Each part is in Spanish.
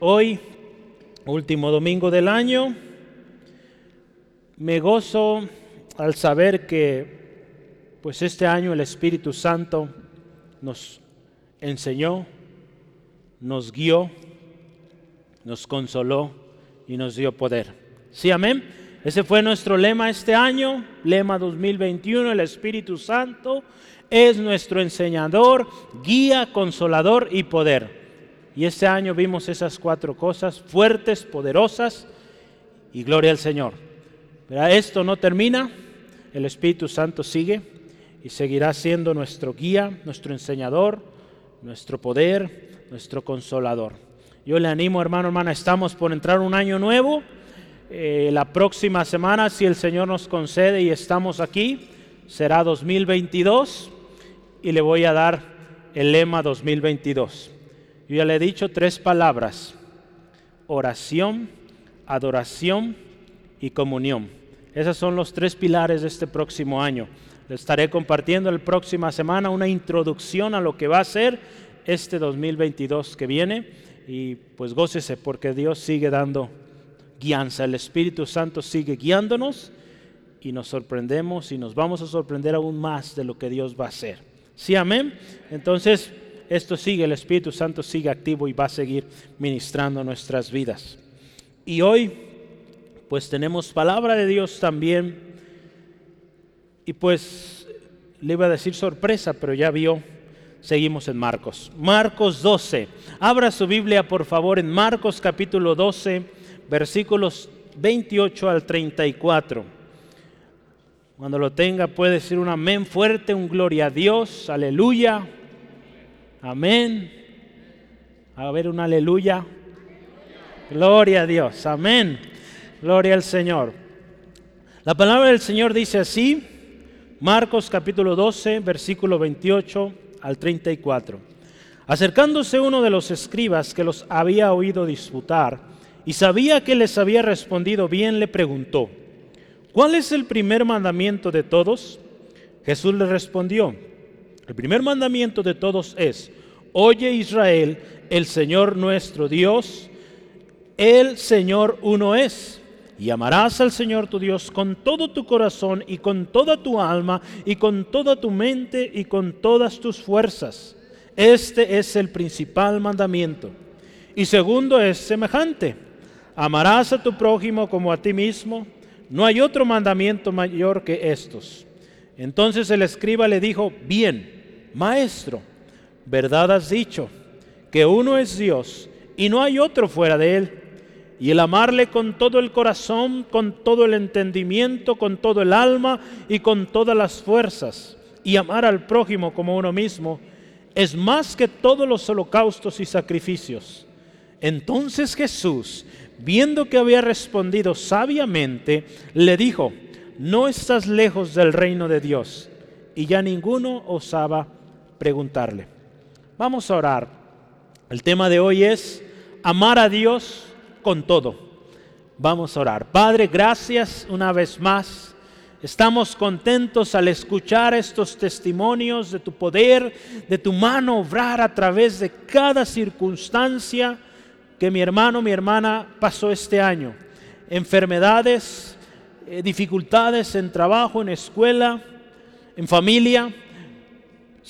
hoy, último domingo del año, me gozo al saber que pues este año el Espíritu Santo nos enseñó, nos guió, nos consoló y nos dio poder. Sí, amén. Ese fue nuestro lema este año, lema 2021, el Espíritu Santo es nuestro enseñador, guía, consolador y poder. Y este año vimos esas cuatro cosas fuertes, poderosas y gloria al Señor. Pero esto no termina, el Espíritu Santo sigue y seguirá siendo nuestro guía, nuestro enseñador, nuestro poder, nuestro consolador. Yo le animo, hermano, hermana, estamos por entrar un año nuevo. Eh, la próxima semana, si el Señor nos concede y estamos aquí, será 2022 y le voy a dar el lema 2022. Yo ya le he dicho tres palabras, oración, adoración y comunión. Esos son los tres pilares de este próximo año. Le estaré compartiendo la próxima semana una introducción a lo que va a ser este 2022 que viene y pues gócese porque Dios sigue dando guianza, el Espíritu Santo sigue guiándonos y nos sorprendemos y nos vamos a sorprender aún más de lo que Dios va a hacer. Sí, amén. Entonces, esto sigue, el Espíritu Santo sigue activo y va a seguir ministrando nuestras vidas. Y hoy, pues tenemos palabra de Dios también. Y pues, le iba a decir sorpresa, pero ya vio, seguimos en Marcos. Marcos 12. Abra su Biblia, por favor, en Marcos capítulo 12, versículos 28 al 34. Cuando lo tenga puede decir un amén fuerte, un gloria a Dios, aleluya, amén. A ver, un aleluya. Gloria a Dios, amén. Gloria al Señor. La palabra del Señor dice así, Marcos capítulo 12, versículo 28 al 34. Acercándose uno de los escribas que los había oído disputar y sabía que les había respondido bien, le preguntó, ¿cuál es el primer mandamiento de todos? Jesús le respondió, el primer mandamiento de todos es, oye Israel, el Señor nuestro Dios, el Señor uno es. Y amarás al Señor tu Dios con todo tu corazón y con toda tu alma y con toda tu mente y con todas tus fuerzas. Este es el principal mandamiento. Y segundo es semejante. Amarás a tu prójimo como a ti mismo. No hay otro mandamiento mayor que estos. Entonces el escriba le dijo, bien, maestro, verdad has dicho, que uno es Dios y no hay otro fuera de él. Y el amarle con todo el corazón, con todo el entendimiento, con todo el alma y con todas las fuerzas, y amar al prójimo como uno mismo, es más que todos los holocaustos y sacrificios. Entonces Jesús, viendo que había respondido sabiamente, le dijo, no estás lejos del reino de Dios. Y ya ninguno osaba preguntarle. Vamos a orar. El tema de hoy es amar a Dios con todo. Vamos a orar. Padre, gracias una vez más. Estamos contentos al escuchar estos testimonios de tu poder, de tu mano obrar a través de cada circunstancia que mi hermano, mi hermana pasó este año. Enfermedades, eh, dificultades en trabajo, en escuela, en familia.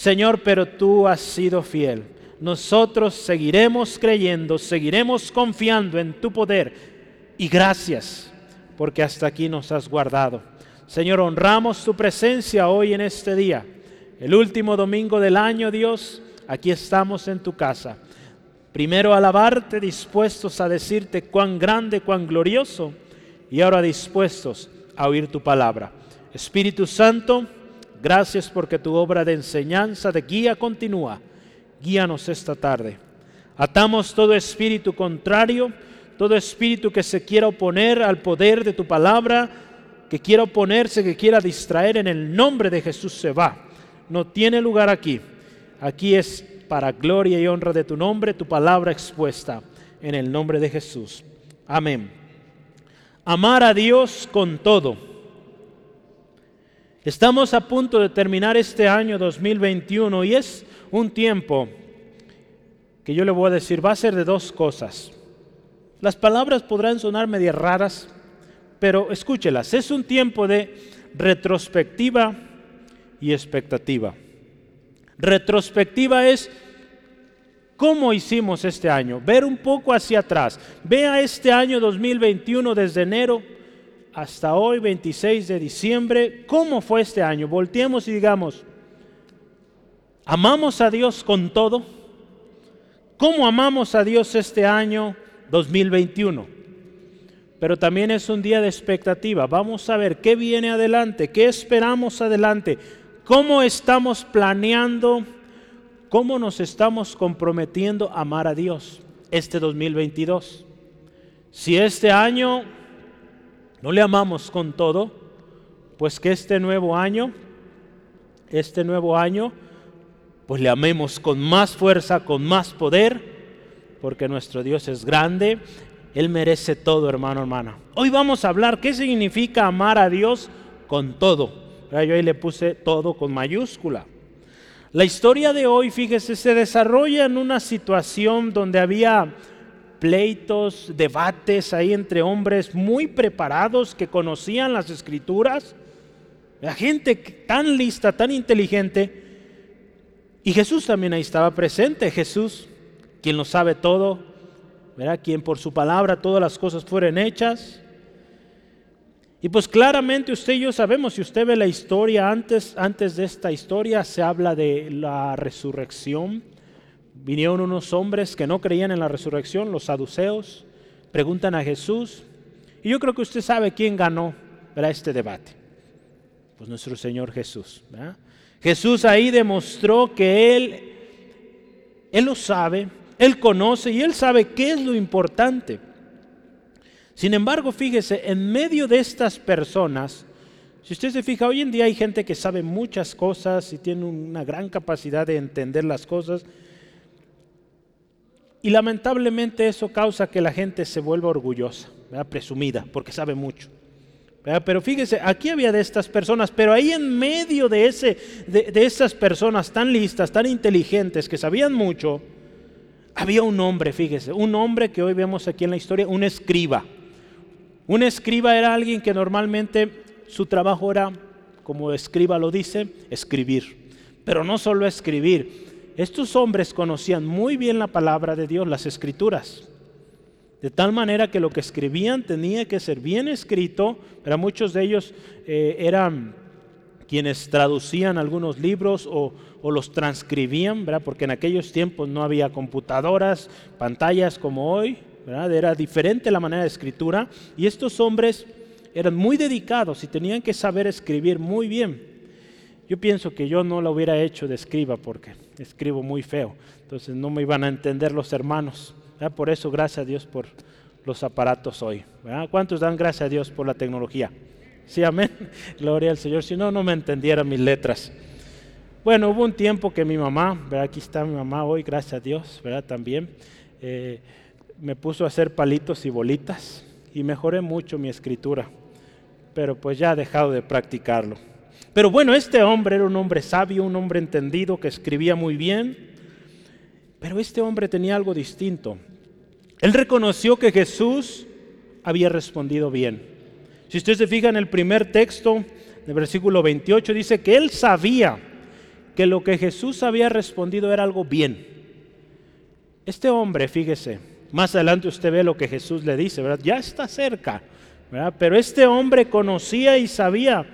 Señor, pero tú has sido fiel. Nosotros seguiremos creyendo, seguiremos confiando en tu poder. Y gracias, porque hasta aquí nos has guardado. Señor, honramos tu presencia hoy en este día. El último domingo del año, Dios, aquí estamos en tu casa. Primero alabarte, dispuestos a decirte cuán grande, cuán glorioso, y ahora dispuestos a oír tu palabra. Espíritu Santo, gracias porque tu obra de enseñanza, de guía continúa. Guíanos esta tarde. Atamos todo espíritu contrario, todo espíritu que se quiera oponer al poder de tu palabra, que quiera oponerse, que quiera distraer, en el nombre de Jesús se va. No tiene lugar aquí. Aquí es para gloria y honra de tu nombre, tu palabra expuesta en el nombre de Jesús. Amén. Amar a Dios con todo. Estamos a punto de terminar este año 2021 y es un tiempo que yo le voy a decir va a ser de dos cosas. Las palabras podrán sonar medio raras, pero escúchelas. Es un tiempo de retrospectiva y expectativa. Retrospectiva es cómo hicimos este año, ver un poco hacia atrás. Vea este año 2021 desde enero hasta hoy, 26 de diciembre, cómo fue este año. Volteemos y digamos, ¿amamos a Dios con todo? ¿Cómo amamos a Dios este año 2021? Pero también es un día de expectativa. Vamos a ver qué viene adelante, qué esperamos adelante, cómo estamos planeando, cómo nos estamos comprometiendo a amar a Dios este 2022. Si este año no le amamos con todo, pues que este nuevo año, este nuevo año, pues le amemos con más fuerza, con más poder, porque nuestro Dios es grande, Él merece todo, hermano, hermana. Hoy vamos a hablar qué significa amar a Dios con todo. Yo ahí le puse todo con mayúscula. La historia de hoy, fíjese, se desarrolla en una situación donde había pleitos, debates ahí entre hombres muy preparados que conocían las escrituras. La gente tan lista, tan inteligente, y Jesús también ahí estaba presente, Jesús, quien lo sabe todo, ¿verdad? quien por su palabra todas las cosas fueron hechas. Y pues claramente usted y yo sabemos, si usted ve la historia antes, antes de esta historia, se habla de la resurrección. Vinieron unos hombres que no creían en la resurrección, los saduceos, preguntan a Jesús. Y yo creo que usted sabe quién ganó ¿verdad? este debate. Pues nuestro Señor Jesús. Jesús ahí demostró que Él, Él lo sabe, Él conoce y Él sabe qué es lo importante. Sin embargo, fíjese, en medio de estas personas, si usted se fija, hoy en día hay gente que sabe muchas cosas y tiene una gran capacidad de entender las cosas. Y lamentablemente eso causa que la gente se vuelva orgullosa, presumida, porque sabe mucho. Pero fíjese, aquí había de estas personas, pero ahí en medio de, ese, de, de esas personas tan listas, tan inteligentes, que sabían mucho, había un hombre, fíjese, un hombre que hoy vemos aquí en la historia, un escriba. Un escriba era alguien que normalmente su trabajo era, como escriba lo dice, escribir. Pero no solo escribir. Estos hombres conocían muy bien la palabra de Dios, las escrituras. De tal manera que lo que escribían tenía que ser bien escrito, pero muchos de ellos eh, eran quienes traducían algunos libros o, los transcribían, ¿verdad? porque en aquellos tiempos no había computadoras, pantallas como hoy, era diferente la manera de escritura, y estos hombres eran muy dedicados y tenían que saber escribir muy bien. Yo pienso que yo no lo hubiera hecho de escriba porque escribo muy feo, entonces no me iban a entender los hermanos. Por eso, gracias a Dios por los aparatos hoy. ¿Cuántos dan gracias a Dios por la tecnología? Sí, amén. Gloria al Señor. Si no, no me entendieran mis letras. Bueno, hubo un tiempo que mi mamá, aquí está mi mamá hoy, gracias a Dios, ¿verdad? También, eh, me puso a hacer palitos y bolitas y mejoré mucho mi escritura, pero pues ya he dejado de practicarlo. Pero bueno, este hombre era un hombre sabio, un hombre entendido que escribía muy bien, pero este hombre tenía algo distinto. Él reconoció que Jesús había respondido bien. Si usted se fija en el primer texto, del versículo 28, dice que él sabía que lo que Jesús había respondido era algo bien. Este hombre, fíjese, más adelante usted ve lo que Jesús le dice, ¿verdad? Ya está cerca, ¿verdad? Pero este hombre conocía y sabía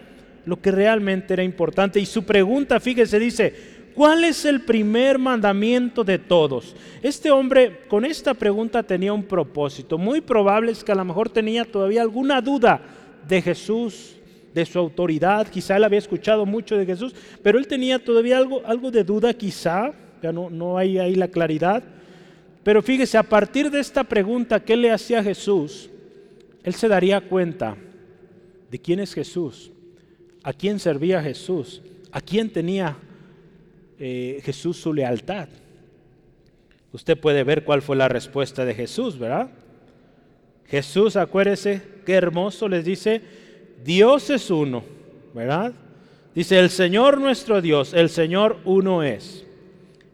lo que realmente era importante. Y su pregunta, fíjese, dice, ¿Cuál es el primer mandamiento de todos? Este hombre con esta pregunta tenía un propósito. Muy probable es que a lo mejor tenía todavía alguna duda de Jesús, de su autoridad. Quizá él había escuchado mucho de Jesús, pero él tenía todavía algo, algo de duda, quizá. Ya no, no hay ahí la claridad. Pero fíjese, a partir de esta pregunta que le hacía a Jesús, él se daría cuenta de quién es Jesús, a quién servía Jesús, a quién tenía eh, Jesús su lealtad. Usted puede ver cuál fue la respuesta de Jesús, ¿verdad? Jesús, acuérdese, qué hermoso les dice, Dios es uno, ¿verdad? Dice, el Señor nuestro Dios, el Señor uno es.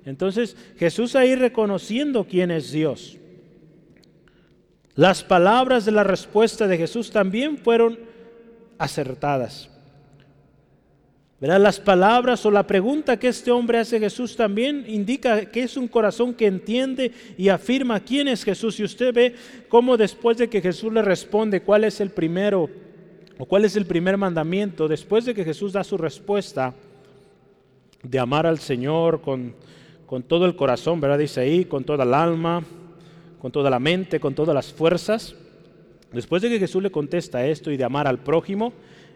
Entonces Jesús ahí reconociendo quién es Dios. Las palabras de la respuesta de Jesús también fueron acertadas. ¿Verdad? Las palabras o la pregunta que este hombre hace a Jesús también indica que es un corazón que entiende y afirma quién es Jesús. Y usted ve cómo después de que Jesús le responde cuál es el primero o cuál es el primer mandamiento, después de que Jesús da su respuesta de amar al Señor con, con todo el corazón, ¿verdad? Dice ahí, con toda el alma, con toda la mente, con todas las fuerzas. Después de que Jesús le contesta esto y de amar al prójimo,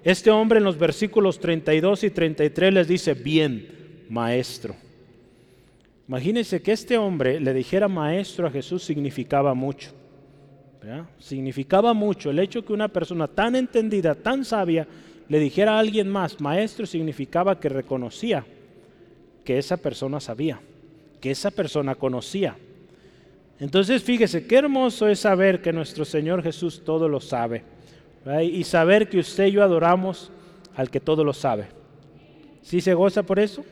este hombre en los versículos 32 y 33 les dice, bien, maestro. Imagínense que este hombre le dijera maestro a Jesús significaba mucho. Significaba mucho el hecho que una persona tan entendida, tan sabia, le dijera a alguien más maestro significaba que reconocía que esa persona sabía, que esa persona conocía. Entonces fíjese, qué hermoso es saber que nuestro Señor Jesús todo lo sabe y saber que usted y yo adoramos al que todo lo sabe. ¿Sí se goza por eso?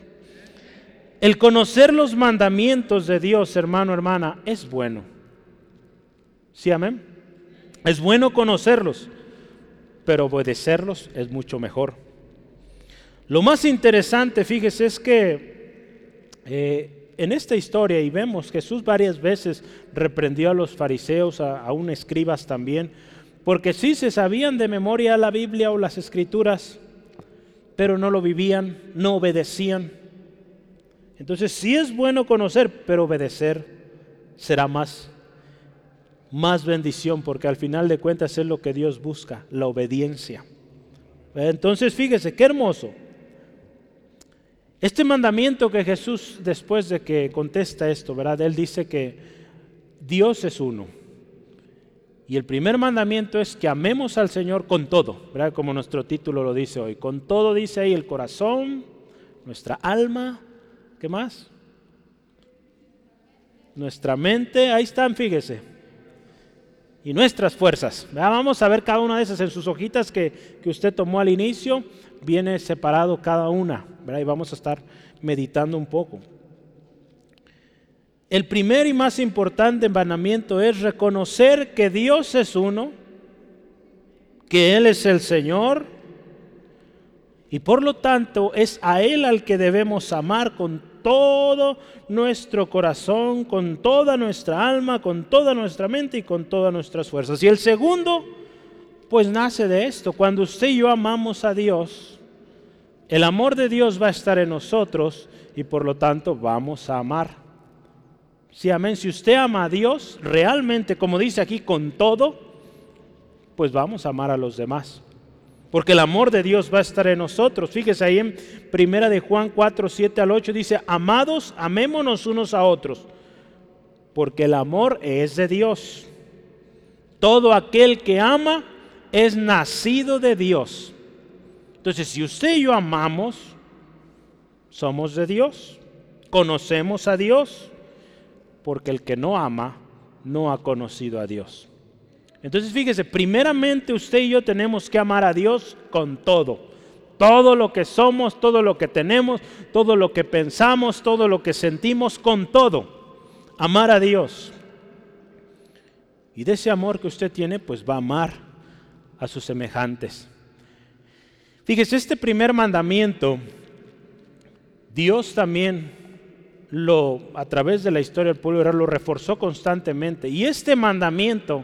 El conocer los mandamientos de Dios, hermano, hermana, es bueno. ¿Sí, amén? Es bueno conocerlos, pero obedecerlos es mucho mejor. Lo más interesante, fíjese, es que eh, en esta historia, y vemos Jesús varias veces reprendió a los fariseos, a, a un escribas también, porque sí se sabían de memoria la Biblia o las escrituras, pero no lo vivían, no obedecían. Entonces sí es bueno conocer, pero obedecer será más, más bendición, porque al final de cuentas es lo que Dios busca, la obediencia. Entonces fíjese, qué hermoso. Este mandamiento que Jesús, después de que contesta esto, ¿verdad? Él dice que Dios es uno. Y el primer mandamiento es que amemos al Señor con todo, ¿verdad? Como nuestro título lo dice hoy. Con todo dice ahí el corazón, nuestra alma, ¿qué más? Nuestra mente, ahí están, fíjese. Y nuestras fuerzas. Vamos a ver cada una de esas en sus hojitas que, que usted tomó al inicio. Viene separado cada una, ¿verdad? Y vamos a estar meditando un poco. El primer y más importante mandamiento es reconocer que Dios es uno, que Él es el Señor y por lo tanto es a Él al que debemos amar con todo nuestro corazón, con toda nuestra alma, con toda nuestra mente y con todas nuestras fuerzas. Y el segundo, pues nace de esto. Cuando usted y yo amamos a Dios, el amor de Dios va a estar en nosotros y por lo tanto vamos a amar. Sí, amén. Si usted ama a Dios realmente, como dice aquí, con todo, pues vamos a amar a los demás. Porque el amor de Dios va a estar en nosotros. Fíjese ahí en Primera de Juan 4, 7 al 8 dice, "Amados, amémonos unos a otros, porque el amor es de Dios. Todo aquel que ama es nacido de Dios." Entonces, si usted y yo amamos, somos de Dios. Conocemos a Dios porque el que no ama no ha conocido a Dios. Entonces fíjese, primeramente usted y yo tenemos que amar a Dios con todo. Todo lo que somos, todo lo que tenemos, todo lo que pensamos, todo lo que sentimos, con todo. Amar a Dios. Y de ese amor que usted tiene, pues va a amar a sus semejantes. Fíjese, este primer mandamiento, Dios también lo, a través de la historia del pueblo lo reforzó constantemente. Y este mandamiento,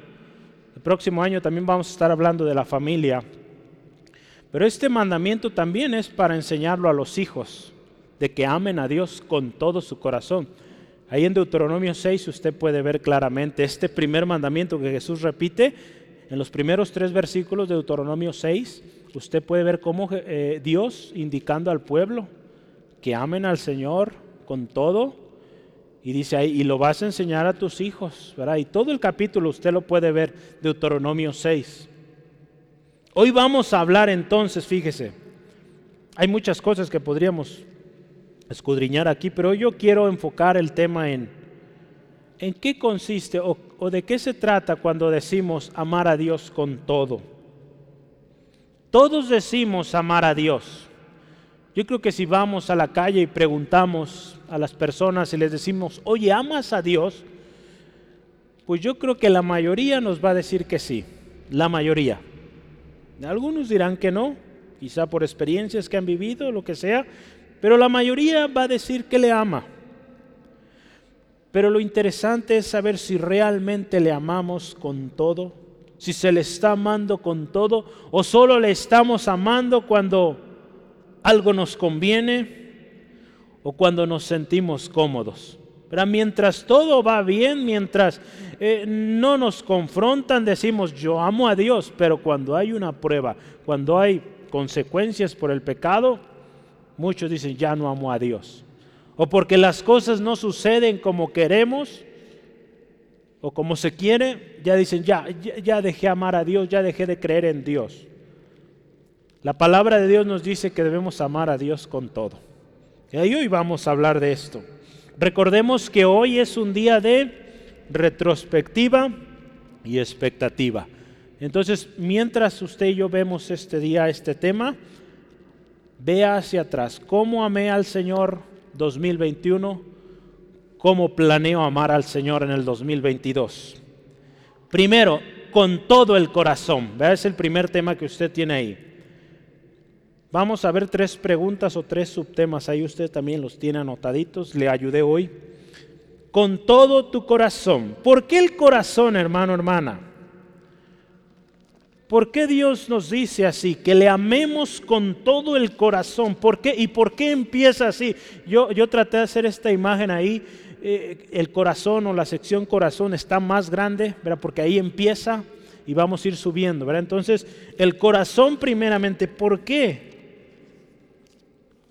el próximo año también vamos a estar hablando de la familia, pero este mandamiento también es para enseñarlo a los hijos, de que amen a Dios con todo su corazón. Ahí en Deuteronomio 6 usted puede ver claramente este primer mandamiento que Jesús repite en los primeros tres versículos de Deuteronomio 6. Usted puede ver cómo eh, Dios indicando al pueblo que amen al Señor con todo. Y dice ahí, y lo vas a enseñar a tus hijos, ¿verdad? Y todo el capítulo usted lo puede ver, Deuteronomio 6. Hoy vamos a hablar entonces, fíjese, hay muchas cosas que podríamos escudriñar aquí, pero yo quiero enfocar el tema en, en qué consiste o, o de qué se trata cuando decimos amar a Dios con todo. Todos decimos amar a Dios. Yo creo que si vamos a la calle y preguntamos a las personas y les decimos, oye, ¿amas a Dios? Pues yo creo que la mayoría nos va a decir que sí, la mayoría. Algunos dirán que no, quizá por experiencias que han vivido, lo que sea, pero la mayoría va a decir que le ama. Pero lo interesante es saber si realmente le amamos con todo, si se le está amando con todo o solo le estamos amando cuando algo nos conviene o cuando nos sentimos cómodos. Pero mientras todo va bien, mientras eh, no nos confrontan, decimos yo amo a Dios, pero cuando hay una prueba, cuando hay consecuencias por el pecado, muchos dicen ya no amo a Dios o porque las cosas no suceden como queremos o como se quiere, ya dicen, ya, ya, dejé amar a Dios, ya dejé de creer en Dios. La palabra de Dios nos dice que debemos amar a Dios con todo. Y hoy vamos a hablar de esto. Recordemos que hoy es un día de retrospectiva y expectativa. Entonces, mientras usted y yo vemos este día, este tema, vea hacia atrás. ¿Cómo amé al Señor 2021, cómo planeo amar al Señor en el 2022. Primero, con todo el corazón. Vea, es el primer tema que usted tiene ahí. Vamos a ver tres preguntas o tres subtemas. Ahí usted también los tiene anotaditos. Le ayudé hoy. Con todo tu corazón. ¿Por qué el corazón, hermano, hermana? ¿Por qué Dios nos dice así? Que le amemos con todo el corazón. ¿Por qué? ¿Y por qué empieza así? Yo, yo traté de hacer esta imagen ahí. Eh, el corazón o la sección corazón está más grande, ¿verdad? porque ahí empieza y vamos a ir subiendo. ¿verdad? Entonces, el corazón primeramente, ¿por qué?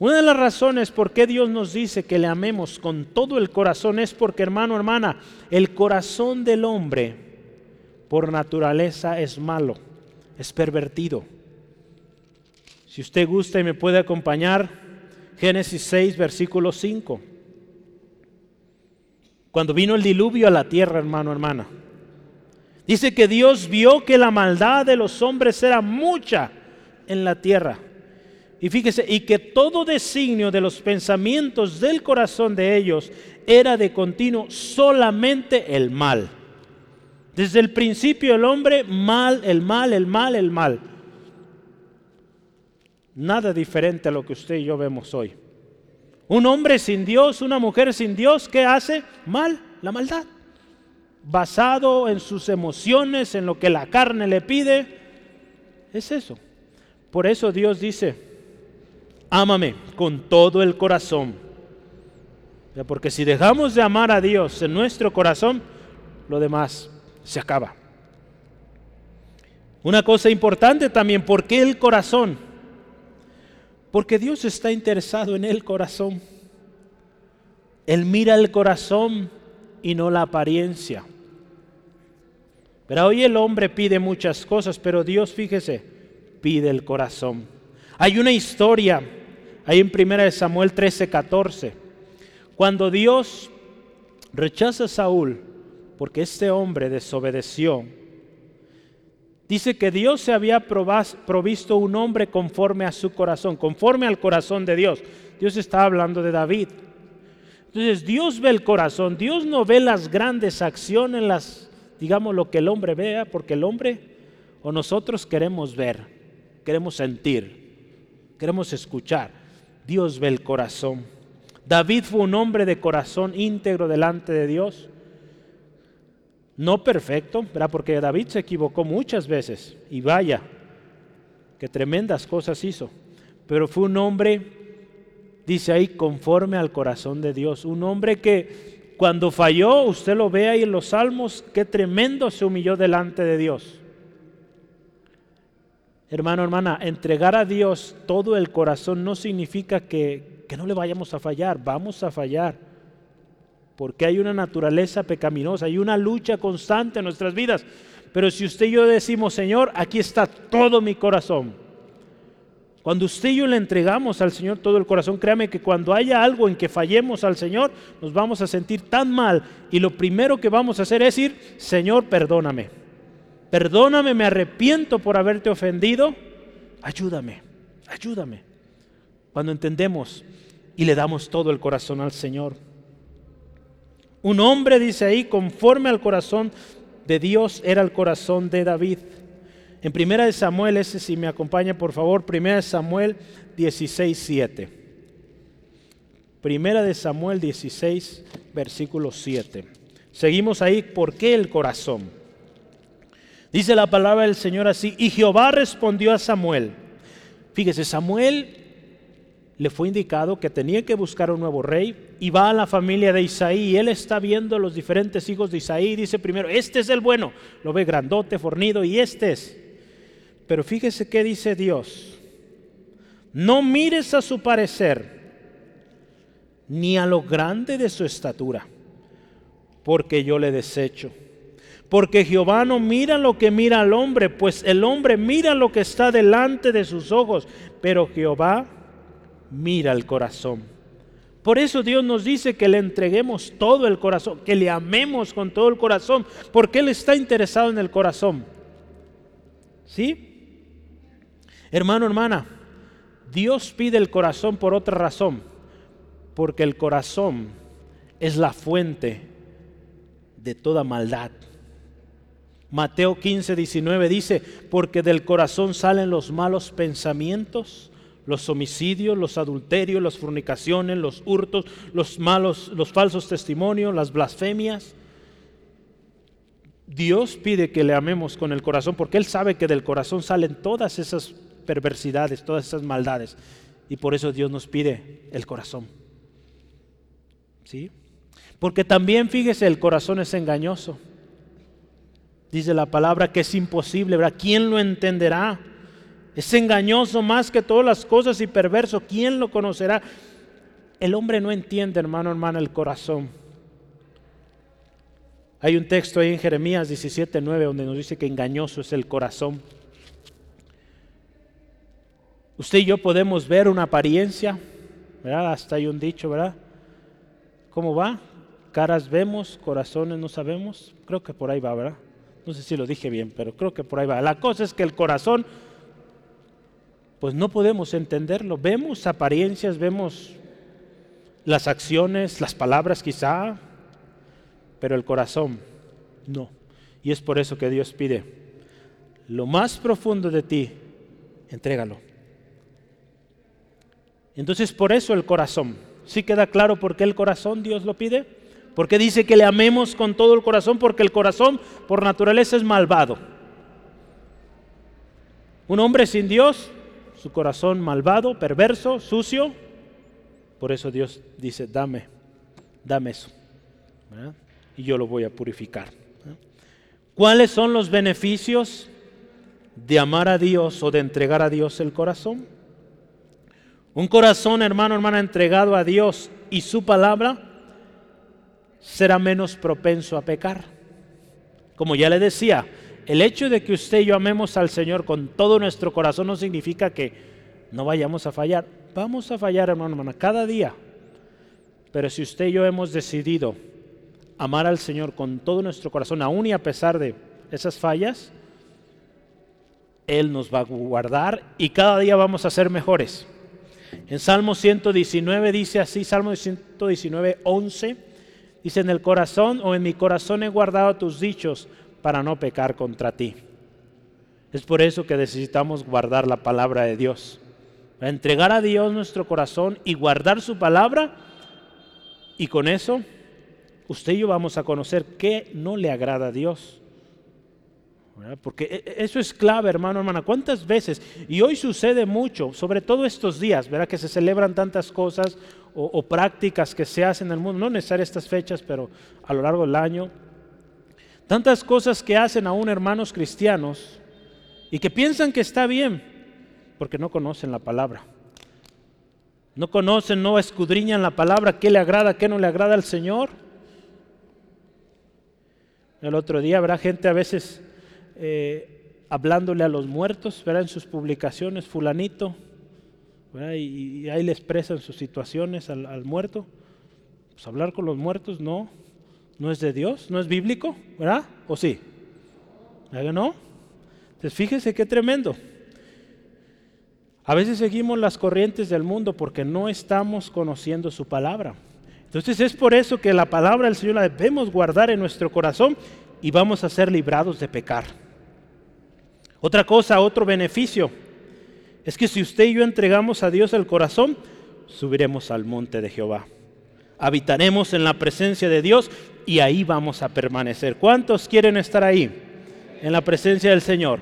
Una de las razones por qué Dios nos dice que le amemos con todo el corazón es porque, hermano, hermana, el corazón del hombre por naturaleza es malo es pervertido. Si usted gusta y me puede acompañar, Génesis 6, versículo 5. Cuando vino el diluvio a la tierra, hermano, hermana. Dice que Dios vio que la maldad de los hombres era mucha en la tierra. Y fíjese, y que todo designio de los pensamientos del corazón de ellos era de continuo solamente el mal. Desde el principio el hombre, mal, el mal, el mal, el mal. Nada diferente a lo que usted y yo vemos hoy. Un hombre sin Dios, una mujer sin Dios, ¿qué hace? Mal, la maldad. Basado en sus emociones, en lo que la carne le pide. Es eso. Por eso Dios dice, ámame con todo el corazón. Porque si dejamos de amar a Dios en nuestro corazón, lo demás se acaba. Una cosa importante también, ¿por qué el corazón? Porque Dios está interesado en el corazón. Él mira el corazón y no la apariencia. Pero hoy el hombre pide muchas cosas, pero Dios, fíjese, pide el corazón. Hay una historia ahí en 1 Samuel 13, 14, cuando Dios rechaza a Saúl porque este hombre desobedeció. Dice que Dios se había provisto un hombre conforme a su corazón, conforme al corazón de Dios. Dios está hablando de David. Entonces Dios ve el corazón, Dios no ve las grandes acciones, las, digamos lo que el hombre vea, porque el hombre o nosotros queremos ver, queremos sentir, queremos escuchar. Dios ve el corazón. David fue un hombre de corazón íntegro delante de Dios no perfecto, ¿verdad? porque David se equivocó muchas veces y vaya, que tremendas cosas hizo, pero fue un hombre, dice ahí, conforme al corazón de Dios, un hombre que cuando falló, usted lo ve ahí en los salmos, qué tremendo se humilló delante de Dios. Hermano, hermana, entregar a Dios todo el corazón no significa que, que no le vayamos a fallar, vamos a fallar porque hay una naturaleza pecaminosa, hay una lucha constante en nuestras vidas. Pero si usted y yo decimos, Señor, aquí está todo mi corazón. Cuando usted y yo le entregamos al Señor todo el corazón, créame que cuando haya algo en que fallemos al Señor, nos vamos a sentir tan mal y lo primero que vamos a hacer es ir, Señor, perdóname. Perdóname, me arrepiento por haberte ofendido. Ayúdame, ayúdame. Cuando entendemos y le damos todo el corazón al Señor. Un hombre, dice ahí, conforme al corazón de Dios era el corazón de David. En primera de Samuel, ese si me acompaña por favor, primera de Samuel 16, 7. Primera de Samuel 16, versículo 7. Seguimos ahí, ¿por qué el corazón? Dice la palabra del Señor así, y Jehová respondió a Samuel. Fíjese, Samuel le fue indicado que tenía que buscar un nuevo rey y va a la familia de Isaí y él está viendo los diferentes hijos de Isaí y dice primero, este es el bueno, lo ve grandote, fornido y este es. Pero fíjese qué dice Dios, no mires a su parecer ni a lo grande de su estatura, porque yo le desecho. Porque Jehová no mira lo que mira al hombre, pues el hombre mira lo que está delante de sus ojos, pero Jehová mira el corazón. Por eso Dios nos dice que le entreguemos todo el corazón, que le amemos con todo el corazón, porque Él está interesado en el corazón. ¿Sí? Hermano, hermana, Dios pide el corazón por otra razón, porque el corazón es la fuente de toda maldad. Mateo 15, 19 dice, porque del corazón salen los malos pensamientos, los homicidios, los adulterios, las fornicaciones, los hurtos, los malos, los falsos testimonios, las blasfemias. Dios pide que le amemos con el corazón porque Él sabe que del corazón salen todas esas perversidades, todas esas maldades. Y por eso Dios nos pide el corazón. ¿Sí? Porque también, fíjese, el corazón es engañoso. Dice la palabra que es imposible, ¿verdad? ¿Quién lo entenderá? Es engañoso más que todas las cosas y perverso. ¿Quién lo conocerá? El hombre no entiende, hermano, hermana, el corazón. Hay un texto ahí en Jeremías 17:9 donde nos dice que engañoso es el corazón. Usted y yo podemos ver una apariencia, ¿verdad? Hasta hay un dicho, ¿verdad? ¿Cómo va? Caras vemos, corazones no sabemos. Creo que por ahí va, ¿verdad? No sé si lo dije bien, pero creo que por ahí va. La cosa es que el corazón pues no podemos entenderlo. Vemos apariencias, vemos las acciones, las palabras quizá, pero el corazón no. Y es por eso que Dios pide, lo más profundo de ti, entrégalo. Entonces por eso el corazón. ¿Sí queda claro por qué el corazón Dios lo pide? Porque dice que le amemos con todo el corazón, porque el corazón por naturaleza es malvado. Un hombre sin Dios su corazón malvado, perverso, sucio. Por eso Dios dice, dame, dame eso. Y yo lo voy a purificar. ¿Cuáles son los beneficios de amar a Dios o de entregar a Dios el corazón? Un corazón, hermano, hermana, entregado a Dios y su palabra será menos propenso a pecar. Como ya le decía, el hecho de que usted y yo amemos al Señor con todo nuestro corazón no significa que no vayamos a fallar. Vamos a fallar, hermano, hermana, cada día. Pero si usted y yo hemos decidido amar al Señor con todo nuestro corazón, aún y a pesar de esas fallas, Él nos va a guardar y cada día vamos a ser mejores. En Salmo 119 dice así, Salmo 119, 11, dice, en el corazón o en mi corazón he guardado tus dichos para no pecar contra ti. Es por eso que necesitamos guardar la palabra de Dios. Entregar a Dios nuestro corazón y guardar su palabra. Y con eso, usted y yo vamos a conocer qué no le agrada a Dios. Porque e, e, eso es clave, hermano, hermana. ¿Cuántas veces? Y hoy sucede mucho, sobre todo estos días, ¿verdad? Que se celebran tantas cosas o, o prácticas que se hacen en el mundo, no necesariamente estas fechas, pero a lo largo del año Tantas cosas que hacen aún hermanos cristianos y que piensan que está bien porque no conocen la palabra. No conocen, no escudriñan la palabra, qué le agrada, qué no le agrada al Señor. El otro día habrá gente a veces eh, hablándole a los muertos, verá en sus publicaciones, fulanito, y, ahí le expresan sus situaciones al, al muerto. Pues hablar con los muertos no, ¿No es de Dios? ¿No es bíblico? ¿Verdad? ¿O sí? ¿Verdad no? Entonces fíjese qué tremendo. A veces seguimos las corrientes del mundo porque no estamos conociendo su palabra. Entonces es por eso que la palabra del Señor la debemos guardar en nuestro corazón y vamos a ser librados de pecar. Otra cosa, otro beneficio, es que si usted y yo entregamos a Dios el corazón, subiremos al monte de Jehová. Habitaremos en la presencia de Dios y ahí vamos a permanecer. ¿Cuántos quieren estar ahí? En la presencia del Señor.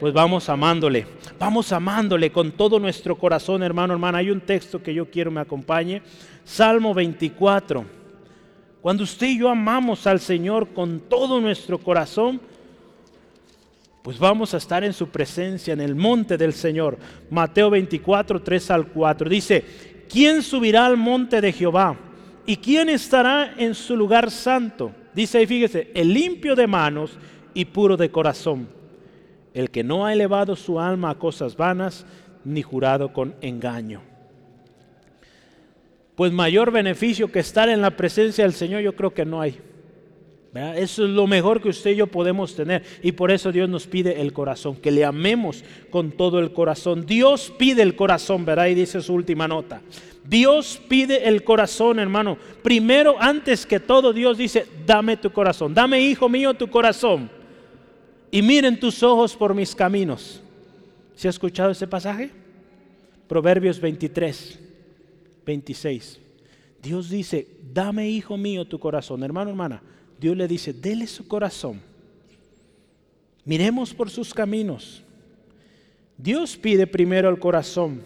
Pues vamos amándole, vamos amándole con todo nuestro corazón, hermano, hermana. Hay un texto que yo quiero me acompañe. Salmo 24. Cuando usted y yo amamos al Señor con todo nuestro corazón, pues vamos a estar en su presencia, en el monte del Señor. Mateo 24, 3 al 4. Dice, ¿quién subirá al monte de Jehová? ¿Y quién estará en su lugar santo? Dice ahí, fíjese, el limpio de manos y puro de corazón, el que no ha elevado su alma a cosas vanas, ni jurado con engaño. Pues mayor beneficio que estar en la presencia del Señor yo creo que no hay. Eso es lo mejor que usted y yo podemos tener. Y por eso Dios nos pide el corazón, que le amemos con todo el corazón. Dios pide el corazón, ¿verdad? Y dice su última nota. Dios pide el corazón, hermano. Primero, antes que todo, Dios dice, dame tu corazón. Dame, hijo mío, tu corazón. Y miren tus ojos por mis caminos. ¿Se ha escuchado ese pasaje? Proverbios 23, 26. Dios dice, dame, hijo mío, tu corazón. Hermano, hermana Dios le dice, dele su corazón. Miremos por sus caminos. Dios pide primero el corazón.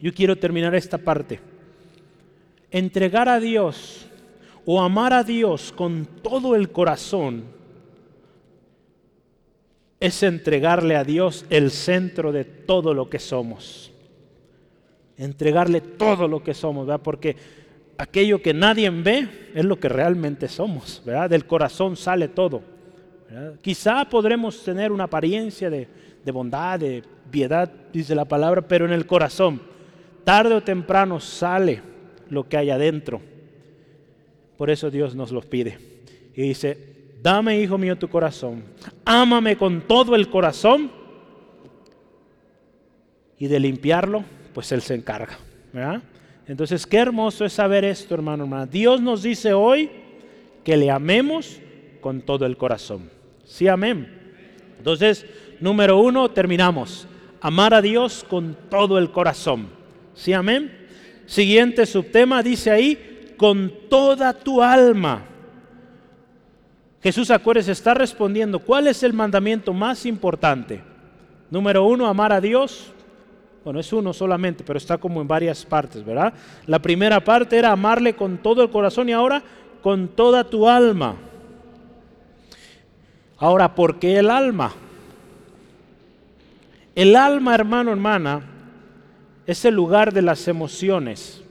Yo quiero terminar esta parte. Entregar a Dios o amar a Dios con todo el corazón es entregarle a Dios el centro de todo lo que somos. Entregarle todo lo que somos, ¿verdad? Porque aquello que nadie ve es lo que realmente somos, ¿verdad? Del corazón sale todo. Quizá podremos tener una apariencia de, de bondad, de piedad, dice la palabra, pero en el corazón, tarde o temprano sale lo que hay adentro. Por eso Dios nos lo pide. Y dice, dame, hijo mío, tu corazón. Ámame con todo el corazón. Y de limpiarlo, pues Él se encarga. ¿verdad? Entonces, qué hermoso es saber esto, hermano, hermana. Dios nos dice hoy que le amemos con todo el corazón. Sí, amén. Entonces, número uno, terminamos. Amar a Dios con todo el corazón. Sí, amén. Siguiente subtema dice ahí, con toda tu alma. Jesús, acuérdense, está respondiendo, ¿cuál es el mandamiento más importante? Número uno, amar a Dios bueno, es uno solamente, pero está como en varias partes, ¿verdad? La primera parte era amarle con todo el corazón y ahora con toda tu alma. Ahora, ¿por qué el alma? El alma, hermano, hermana, es el lugar de las emociones.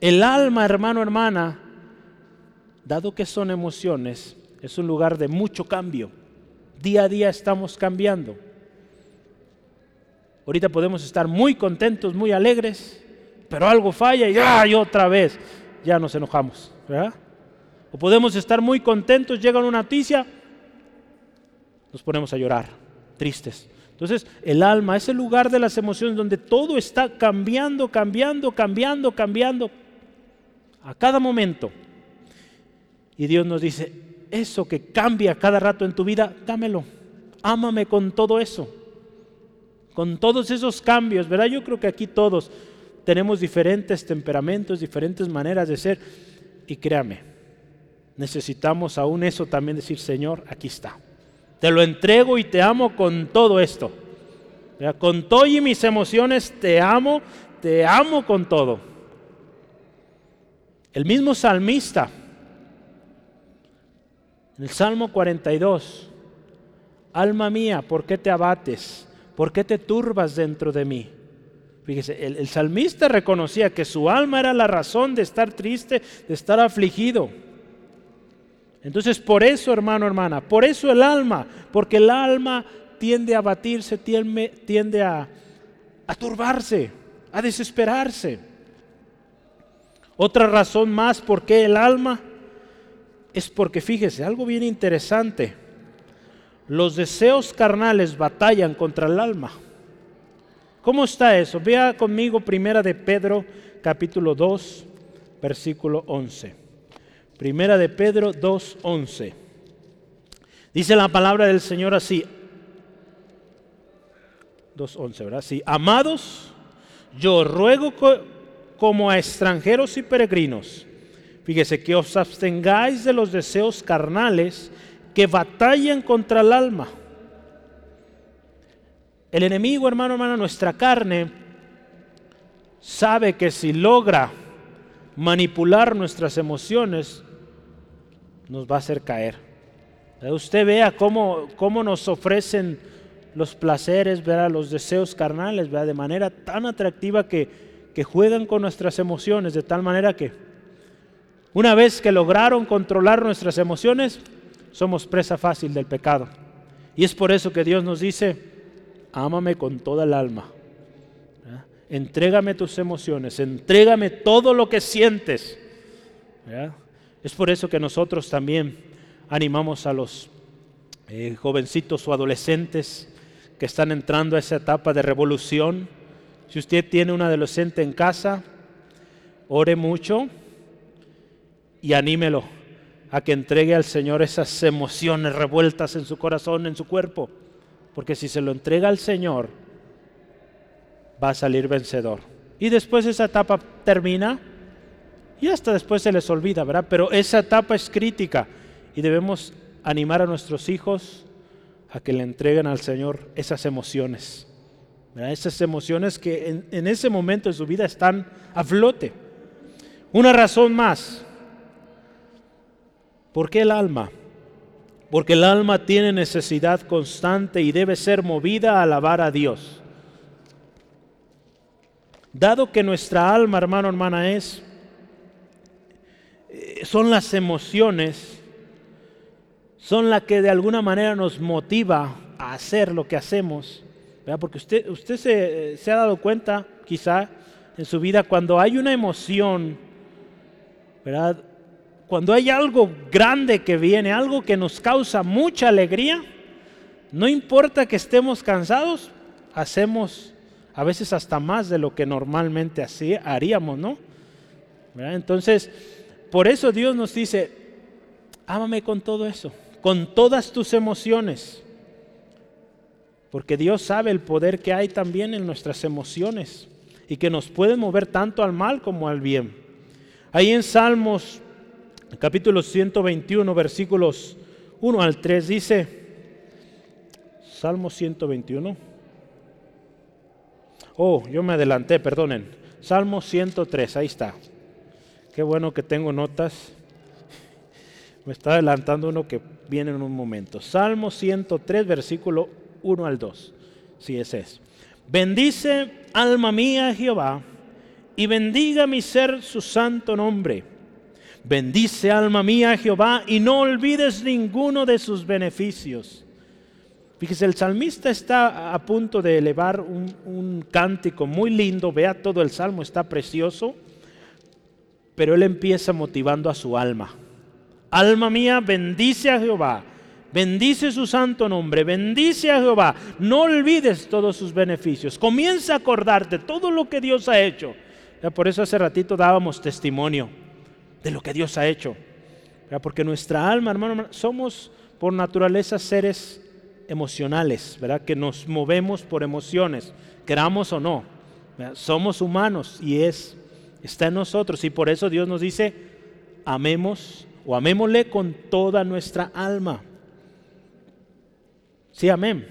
El alma, hermano, hermana, dado que son emociones, es un lugar de mucho cambio. Día a día estamos cambiando. Ahorita podemos estar muy contentos, muy alegres, pero algo falla y, ¡ay, otra vez! Ya nos enojamos, ¿verdad? O podemos estar muy contentos, llega una noticia, nos ponemos a llorar, tristes. Entonces, el alma es el lugar de las emociones donde todo está cambiando, cambiando, cambiando, cambiando, a cada momento. Y Dios nos dice, eso que cambia cada rato en tu vida, dámelo. Ámame con todo eso con todos esos cambios, ¿verdad? Yo creo que aquí todos tenemos diferentes temperamentos, diferentes maneras de ser. Y créame, necesitamos aún eso también decir, Señor, aquí está. Te lo entrego y te amo con todo esto. Con todo y mis emociones te amo, te amo con todo. El mismo salmista, en el Salmo 42, alma mía, ¿por qué te abates? ¿Por qué te turbas dentro de mí? Fíjese, el, salmista reconocía que su alma era la razón de estar triste, de estar afligido. Entonces, por eso, hermano, hermana, por eso el alma, porque el alma tiende a abatirse, tiende, tiende a, a turbarse, a desesperarse. Otra razón más por qué el alma es porque, fíjese, algo bien interesante. Los deseos carnales batallan contra el alma. ¿Cómo está eso? Vea conmigo primera de Pedro capítulo 2, versículo 11. Primera de Pedro 2, 11. Dice la palabra del Señor así. 2.11, ¿verdad? Sí. Amados, yo ruego como a extranjeros y peregrinos, fíjese que os abstengáis de los deseos carnales que batallan contra el alma. El enemigo, hermano, hermana, nuestra carne, sabe que si logra manipular nuestras emociones, nos va a hacer caer. Usted vea cómo, cómo nos ofrecen los placeres, ¿verdad? los deseos carnales, ¿verdad? de manera tan atractiva que, que juegan con nuestras emociones, de tal manera que una vez que lograron controlar nuestras emociones, somos presa fácil del pecado. Y es por eso que Dios nos dice, ámame con toda el alma. Entrégame tus emociones, entrégame todo lo que sientes. Es por eso que nosotros también animamos a los eh, jovencitos o adolescentes que están entrando a esa etapa de revolución. Si usted tiene un adolescente en casa, ore mucho y anímelo a que entregue al Señor esas emociones revueltas en su corazón, en su cuerpo. Porque si se lo entrega al Señor, va a salir vencedor. Y después esa etapa termina y hasta después se les olvida, ¿verdad? Pero esa etapa es crítica y debemos animar a nuestros hijos a que le entreguen al Señor esas emociones. Esas emociones que en, en ese momento de su vida están a flote. Una razón más. ¿Por qué el alma? Porque el alma tiene necesidad constante y debe ser movida a alabar a Dios. Dado que nuestra alma, hermano, hermana, es, eh, son las emociones son las que de alguna manera nos motiva a hacer lo que hacemos. Porque usted, usted se, ha dado cuenta, quizá, en su vida, cuando hay una emoción, ¿verdad? Cuando hay algo grande que viene, algo que nos causa mucha alegría, no importa que estemos cansados, hacemos a veces hasta más de lo que normalmente así haríamos, ¿no? Entonces, por eso Dios nos dice, ámame con todo eso con todas tus emociones. Porque Dios sabe el poder que hay también en nuestras emociones y que nos pueden mover tanto al mal como al bien. Ahí en Salmos capítulo 121 versículos 1 al 3 dice, Salmos 121. Oh, yo me adelanté, perdonen. Salmo 103, ahí está. Qué bueno que tengo notas. Me está adelantando uno que viene en un momento. Salmo 103, versículo 1 al 2. Si ese es. Bendice alma mía Jehová y bendiga mi ser su santo nombre. Bendice alma mía Jehová y no olvides ninguno de sus beneficios. Fíjese, el salmista está a punto de elevar un, un cántico muy lindo. Vea todo el salmo, está precioso. Pero él empieza motivando a su alma. Alma mía, bendice a Jehová. Bendice su santo nombre, bendice a Jehová. No olvides todos sus beneficios. Comienza a acordarte todo lo que Dios ha hecho. por eso hace ratito dábamos testimonio de lo que Dios ha hecho. porque nuestra alma, hermano, somos por naturaleza seres emocionales, ¿verdad? Que nos movemos por emociones, queramos o no. Somos humanos y es está en nosotros y por eso Dios nos dice, amemos o amémosle con toda nuestra alma. Sí, amén.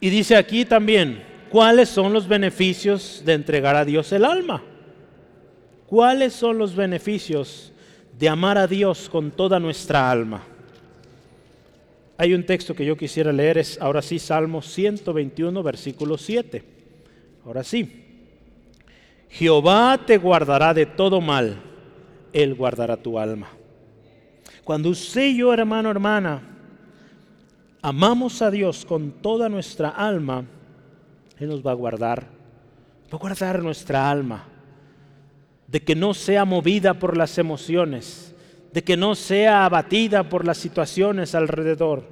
Y dice aquí también, ¿cuáles son los beneficios de entregar a Dios el alma? ¿Cuáles son los beneficios de amar a Dios con toda nuestra alma? Hay un texto que yo quisiera leer, es ahora sí Salmo 121, versículo 7. Ahora sí. Jehová te guardará de todo mal él guardará tu alma. Cuando usted y yo, hermano, hermana, amamos a Dios con toda nuestra alma, Él nos va a guardar. Va a guardar nuestra alma. De que no sea movida por las emociones. De que no sea abatida por las situaciones alrededor.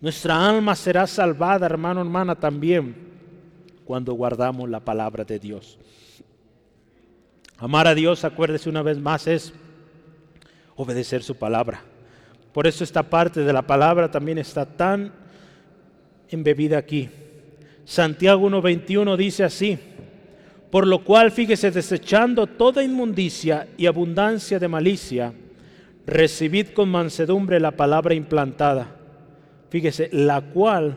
Nuestra alma será salvada, hermano, hermana, también cuando guardamos la palabra de Dios. Amar a Dios, acuérdese una vez más, es obedecer su palabra. Por eso esta parte de la palabra también está tan embebida aquí. Santiago 1.21 dice así, por lo cual fíjese, desechando toda inmundicia y abundancia de malicia, recibid con mansedumbre la palabra implantada, fíjese, la cual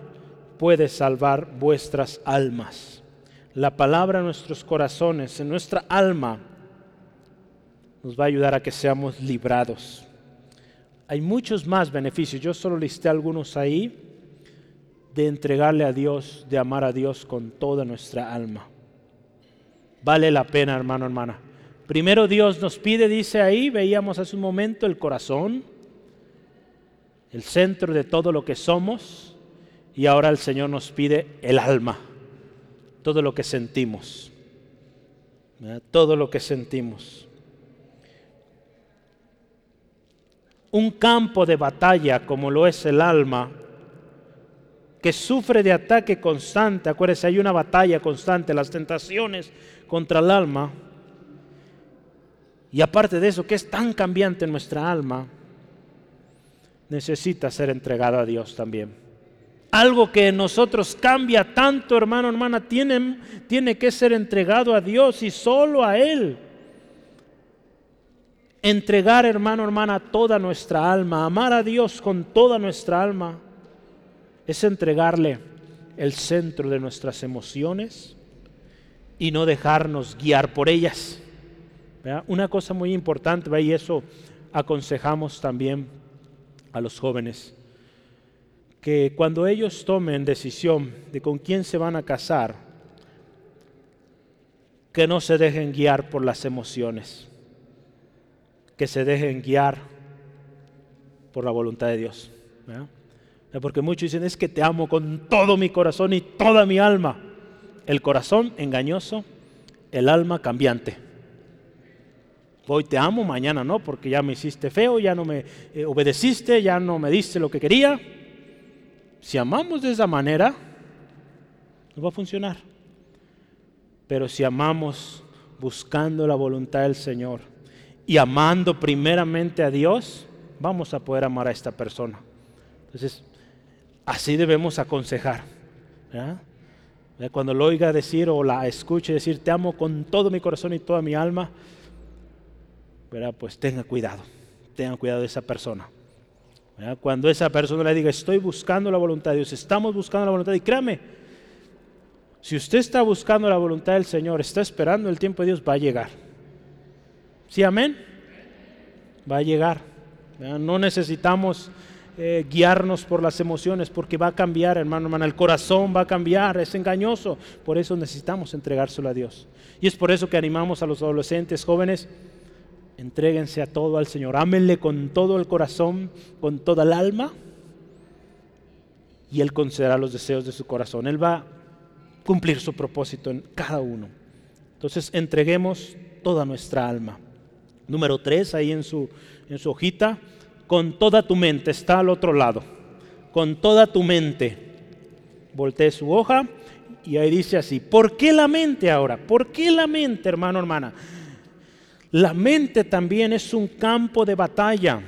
puede salvar vuestras almas. La palabra en nuestros corazones, en nuestra alma, nos va a ayudar a que seamos librados. Hay muchos más beneficios, yo solo listé algunos ahí, de entregarle a Dios, de amar a Dios con toda nuestra alma. Vale la pena, hermano, hermana. Primero Dios nos pide, dice ahí, veíamos hace un momento, el corazón, el centro de todo lo que somos, y ahora el Señor nos pide el alma, todo lo que sentimos, todo lo que sentimos. Un campo de batalla como lo es el alma, que sufre de ataque constante, acuérdense, hay una batalla constante, las tentaciones contra el alma, y aparte de eso, que es tan cambiante nuestra alma, necesita ser entregado a Dios también. Algo que en nosotros cambia tanto, hermano, hermana, tiene, tiene que ser entregado a Dios y solo a Él. Entregar, hermano, hermana, toda nuestra alma, amar a Dios con toda nuestra alma, es entregarle el centro de nuestras emociones y no dejarnos guiar por ellas. Una cosa muy importante, y eso aconsejamos también a los jóvenes, que cuando ellos tomen decisión de con quién se van a casar, que no se dejen guiar por las emociones, que se dejen guiar por la voluntad de Dios. Porque muchos dicen, es que te amo con todo mi corazón y toda mi alma. El corazón engañoso, el alma cambiante. Hoy te amo, mañana no, porque ya me hiciste feo, ya no me eh, obedeciste, ya no me diste lo que quería. Si amamos de esa manera, no va a funcionar. Pero si amamos buscando la voluntad del Señor y amando primeramente a Dios, vamos a poder amar a esta persona. Entonces, Así debemos aconsejar. Cuando lo oiga decir o la escuche decir, te amo con todo mi corazón y toda mi alma, pues tenga cuidado, tenga cuidado de esa persona. Cuando esa persona le diga, estoy buscando la voluntad de Dios, estamos buscando la voluntad, y créame, si usted está buscando la voluntad del Señor, está esperando el tiempo de Dios, va a llegar. ¿Sí, amén? Va a llegar. No necesitamos eh, guiarnos por las emociones, porque va a cambiar, hermano, hermana, el corazón va a cambiar, es engañoso. Por eso necesitamos entregárselo a Dios. Y es por eso que animamos a los adolescentes, jóvenes, entréguense a todo al Señor, ámenle con todo el corazón, con toda el alma, y Él concederá los deseos de su corazón. Él va a cumplir su propósito en cada uno. Entonces, entreguemos toda nuestra alma. Número tres, ahí en su, en su hojita, con toda tu mente, está al otro lado, con toda tu mente. Volteé su hoja y ahí dice así, ¿por qué la mente ahora? ¿Por qué la mente, hermano, hermana? La mente también es un campo de batalla.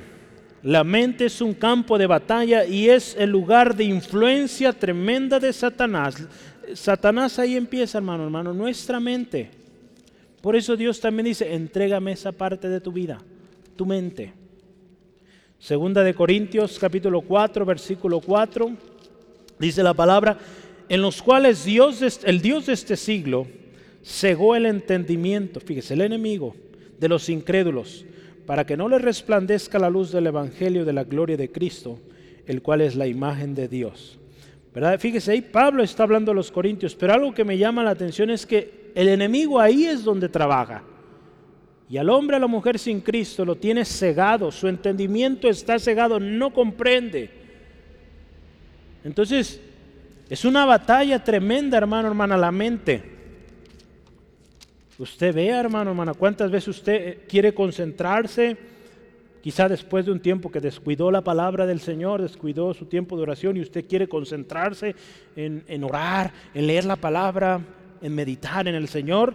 La mente es un campo de batalla y es el lugar de influencia tremenda de Satanás. Satanás ahí empieza, hermano, hermano, nuestra mente. Por eso Dios también dice, entrégame esa parte de tu vida, tu mente. Segunda de Corintios capítulo 4, versículo 4, dice la palabra, en los cuales Dios, el Dios de este siglo cegó el entendimiento, fíjese, el enemigo de los incrédulos, para que no le resplandezca la luz del Evangelio de la gloria de Cristo, el cual es la imagen de Dios. ¿Verdad? Fíjese ahí, Pablo está hablando a los corintios, pero algo que me llama la atención es que el enemigo ahí es donde trabaja. Y al hombre, a la mujer sin Cristo lo tiene cegado, su entendimiento está cegado, no comprende. Entonces, es una batalla tremenda, hermano, hermana, la mente. Usted vea, hermano, hermana, cuántas veces usted eh, quiere concentrarse, quizá después de un tiempo que descuidó la palabra del Señor, descuidó su tiempo de oración y usted quiere concentrarse en, en orar, en leer la palabra, en meditar en el Señor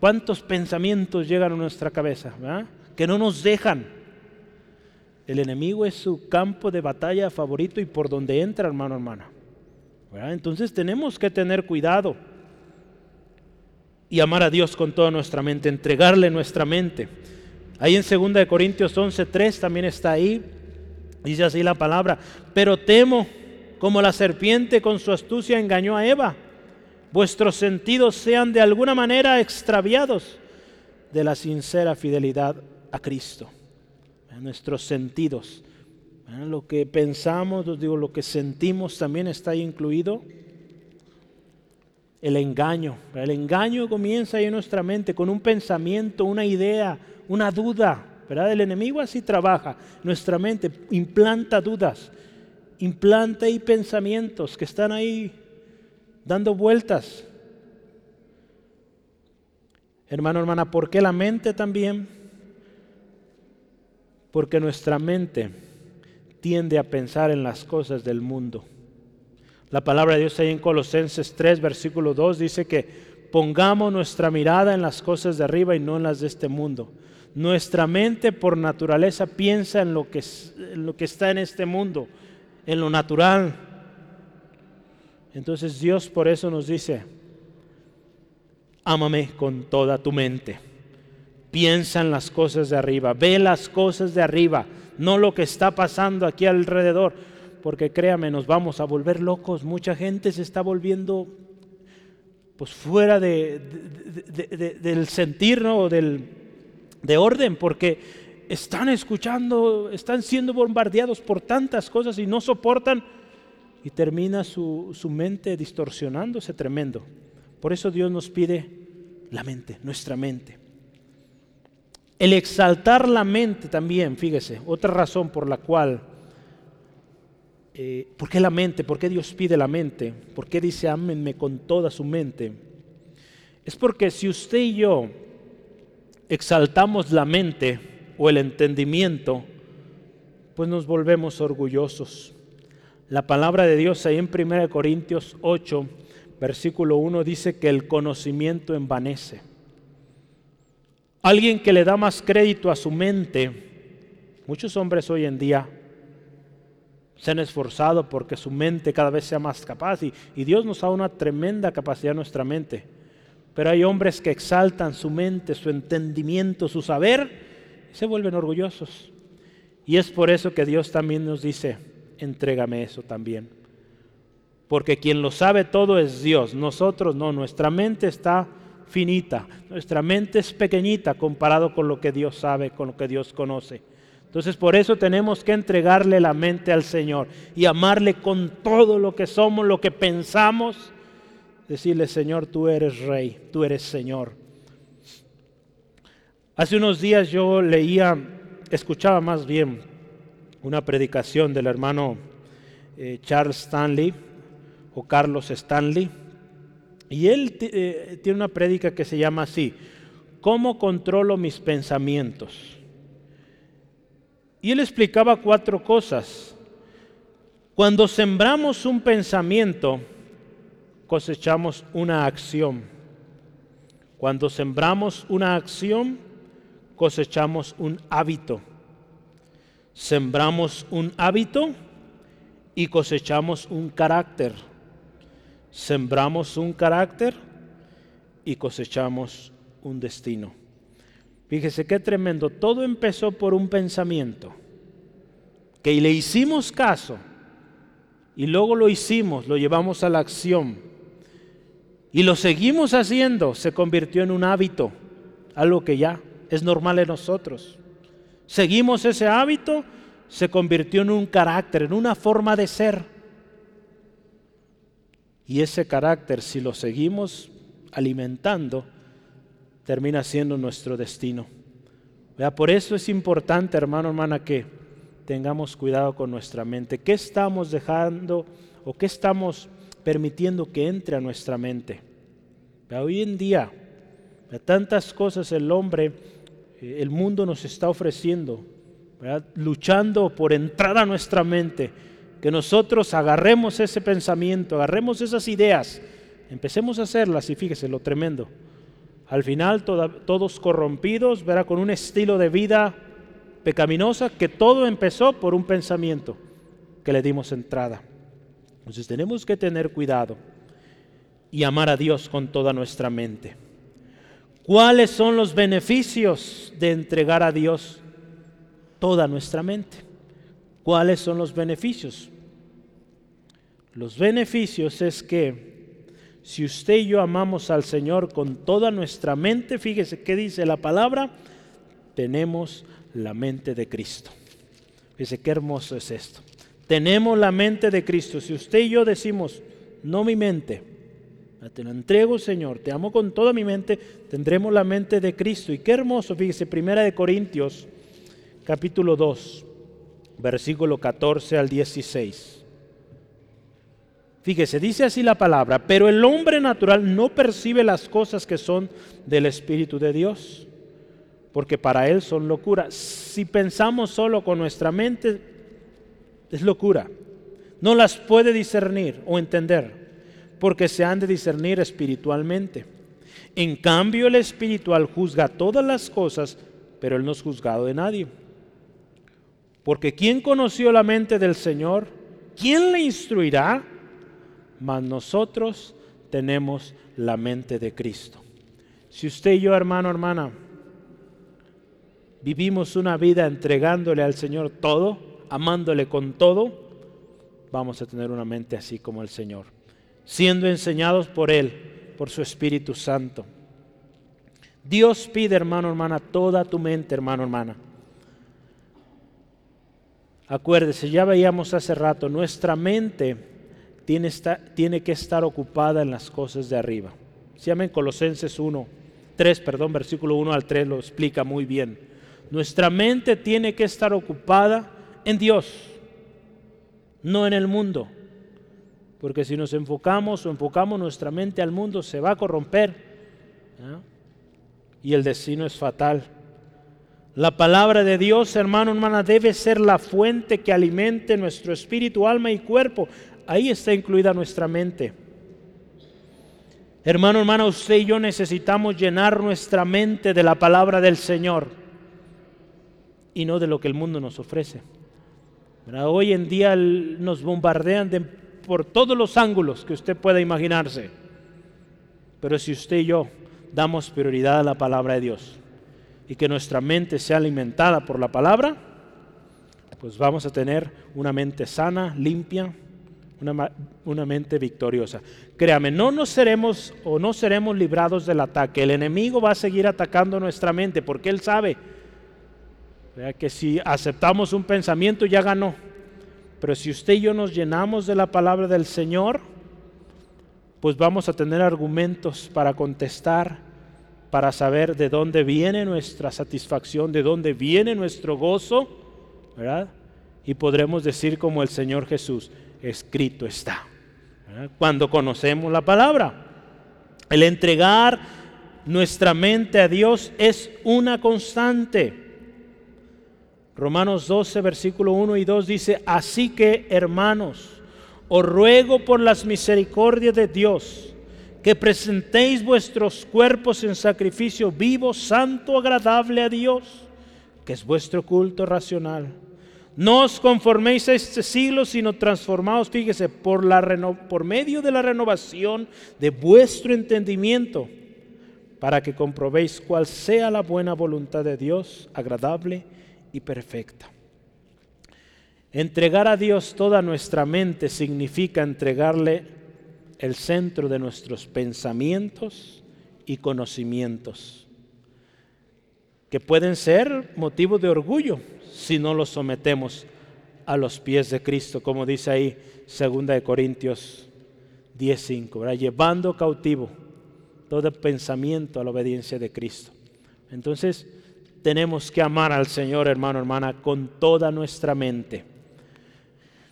¿Cuántos pensamientos llegan a nuestra cabeza? Que no nos dejan. El enemigo es su campo de batalla favorito y por donde entra, hermano, hermana. Entonces tenemos que tener cuidado y amar a Dios con toda nuestra mente, entregarle nuestra mente. Ahí en 2 Corintios 11:3 también está ahí, dice así la palabra, pero temo como la serpiente con su astucia engañó a Eva, vuestros sentidos sean de alguna manera extraviados de la sincera fidelidad a Cristo. Nuestros sentidos, lo que pensamos, digo, lo que sentimos también está ahí incluido el engaño. El engaño comienza ahí en nuestra mente con un pensamiento, una idea, una duda. ¿verdad? El enemigo así trabaja. Nuestra mente implanta dudas, implanta ahí pensamientos que están ahí dando vueltas. Hermano, hermana, ¿por qué la mente también? Porque nuestra mente tiende a pensar en las cosas del mundo. La palabra de Dios ahí en Colosenses 3, versículo 2 dice que pongamos nuestra mirada en las cosas de arriba y no en las de este mundo. Nuestra mente por naturaleza piensa en lo que, en lo que está en este mundo, en lo natural. Entonces Dios por eso nos dice, ámame con toda tu mente. Piensa en las cosas de arriba, ve las cosas de arriba, no lo que está pasando aquí alrededor porque créame, nos vamos a volver locos. Mucha gente se está volviendo pues fuera de, del sentir ¿no? del, de orden, porque están escuchando, están siendo bombardeados por tantas cosas y no soportan y termina su, su mente distorsionándose tremendo. Por eso Dios nos pide la mente, nuestra mente. El exaltar la mente también, fíjese, otra razón por la cual eh, ¿por qué la mente? ¿Por qué Dios pide la mente? ¿Por qué dice ámenme con toda su mente? Es porque si usted y yo exaltamos la mente o el entendimiento, pues nos volvemos orgullosos. La palabra de Dios ahí en 1 Corintios 8, versículo 1 dice que el conocimiento envanece. Alguien que le da más crédito a su mente, muchos hombres hoy en día se han esforzado porque su mente cada vez sea más capaz y, Dios nos da una tremenda capacidad en nuestra mente. Pero hay hombres que exaltan su mente, su entendimiento, su saber y se vuelven orgullosos. Y es por eso que Dios también nos dice, entrégame eso también. Porque quien lo sabe todo es Dios, nosotros no, nuestra mente está finita, nuestra mente es pequeñita comparado con lo que Dios sabe, con lo que Dios conoce. Entonces por eso tenemos que entregarle la mente al Señor y amarle con todo lo que somos, lo que pensamos. Decirle, Señor, tú eres rey, tú eres Señor. Hace unos días yo leía, escuchaba más bien una predicación del hermano eh, Charles Stanley o Carlos Stanley. Y él eh, tiene una prédica que se llama así, ¿cómo controlo mis pensamientos? Y él explicaba cuatro cosas. Cuando sembramos un pensamiento, cosechamos una acción. Cuando sembramos una acción, cosechamos un hábito. Sembramos un hábito y cosechamos un carácter. Sembramos un carácter y cosechamos un destino. Fíjese qué tremendo. Todo empezó por un pensamiento. Que le hicimos caso. Y luego lo hicimos, lo llevamos a la acción. Y lo seguimos haciendo. Se convirtió en un hábito. Algo que ya es normal en nosotros. Seguimos ese hábito. Se convirtió en un carácter, en una forma de ser. Y ese carácter, si lo seguimos alimentando, termina siendo nuestro destino. Por eso es importante, hermano, hermana, que tengamos cuidado con nuestra mente. ¿Qué estamos dejando o qué estamos permitiendo que entre a nuestra mente? Hoy en día, tantas cosas el hombre, el mundo nos está ofreciendo, luchando por entrar a nuestra mente, que nosotros agarremos ese pensamiento, agarremos esas ideas, empecemos a hacerlas y fíjese lo tremendo Al final todos corrompidos, verá, con un estilo de vida pecaminosa que todo empezó por un pensamiento que le dimos entrada. Entonces tenemos que tener cuidado y amar a Dios con toda nuestra mente. ¿Cuáles son los beneficios de entregar a Dios toda nuestra mente? ¿Cuáles son los beneficios? Los beneficios es que si usted y yo amamos al Señor con toda nuestra mente, fíjese qué dice la palabra, tenemos la mente de Cristo. Fíjese qué hermoso es esto. Tenemos la mente de Cristo. Si usted y yo decimos, no mi mente, te la entrego, Señor, te amo con toda mi mente, tendremos la mente de Cristo. Y qué hermoso, fíjese, Primera de Corintios, capítulo 2, versículo 14 al 16. Fíjese, dice así la palabra, pero el hombre natural no percibe las cosas que son del Espíritu de Dios, porque para él son locura. Si pensamos solo con nuestra mente, es locura. No las puede discernir o entender porque se han de discernir espiritualmente. En cambio, el espiritual juzga todas las cosas, pero él no es juzgado de nadie. Porque ¿quién conoció la mente del Señor? ¿Quién le instruirá? Mas nosotros tenemos la mente de Cristo. Si usted y yo, hermano, hermana, vivimos una vida entregándole al Señor todo, amándole con todo, vamos a tener una mente así como el Señor siendo enseñados por Él, por su Espíritu Santo. Dios pide, hermano, hermana, toda tu mente, hermano, hermana. Acuérdese, ya veíamos hace rato, nuestra mente tiene, que estar ocupada en las cosas de arriba. Se llama en Colosenses 1, 3, perdón, versículo 1 al 3 lo explica muy bien. Nuestra mente tiene que estar ocupada en Dios, no en el mundo. Porque si nos enfocamos o enfocamos nuestra mente al mundo, se va a corromper. Y el destino es fatal. La palabra de Dios, hermano, hermana, debe ser la fuente que alimente nuestro espíritu, alma y cuerpo. Ahí está incluida nuestra mente. Hermano, hermana, usted y yo necesitamos llenar nuestra mente de la palabra del Señor y no de lo que el mundo nos ofrece. Hoy en día nos bombardean de por todos los ángulos que usted pueda imaginarse. Pero si usted y yo damos prioridad a la palabra de Dios y que nuestra mente sea alimentada por la palabra, pues vamos a tener una mente sana, limpia, una, mente victoriosa. Créame, no nos seremos o no seremos librados del ataque. El enemigo va a seguir atacando nuestra mente porque él sabe que si aceptamos un pensamiento ya ganó. Pero si usted y yo nos llenamos de la palabra del Señor, pues vamos a tener argumentos para contestar, para saber de dónde viene nuestra satisfacción, de dónde viene nuestro gozo, ¿verdad? Y podremos decir como el Señor Jesús, escrito está. Cuando conocemos la palabra, el entregar nuestra mente a Dios es una constante. Romanos 12, versículo 1 y 2 dice, así que hermanos, os ruego por las misericordias de Dios, que presentéis vuestros cuerpos en sacrificio vivo, santo, agradable a Dios, que es vuestro culto racional. No os conforméis a este siglo, sino transformaos, fíjese, por, la por medio de la renovación de vuestro entendimiento, para que comprobéis cuál sea la buena voluntad de Dios, agradable y perfecta. Entregar a Dios toda nuestra mente significa entregarle el centro de nuestros pensamientos y conocimientos, que pueden ser motivo de orgullo si no los sometemos a los pies de Cristo, como dice ahí 2 de Corintios 10:5, llevando cautivo todo pensamiento a la obediencia de Cristo. Entonces, tenemos que amar al Señor, hermano, hermana, con toda nuestra mente.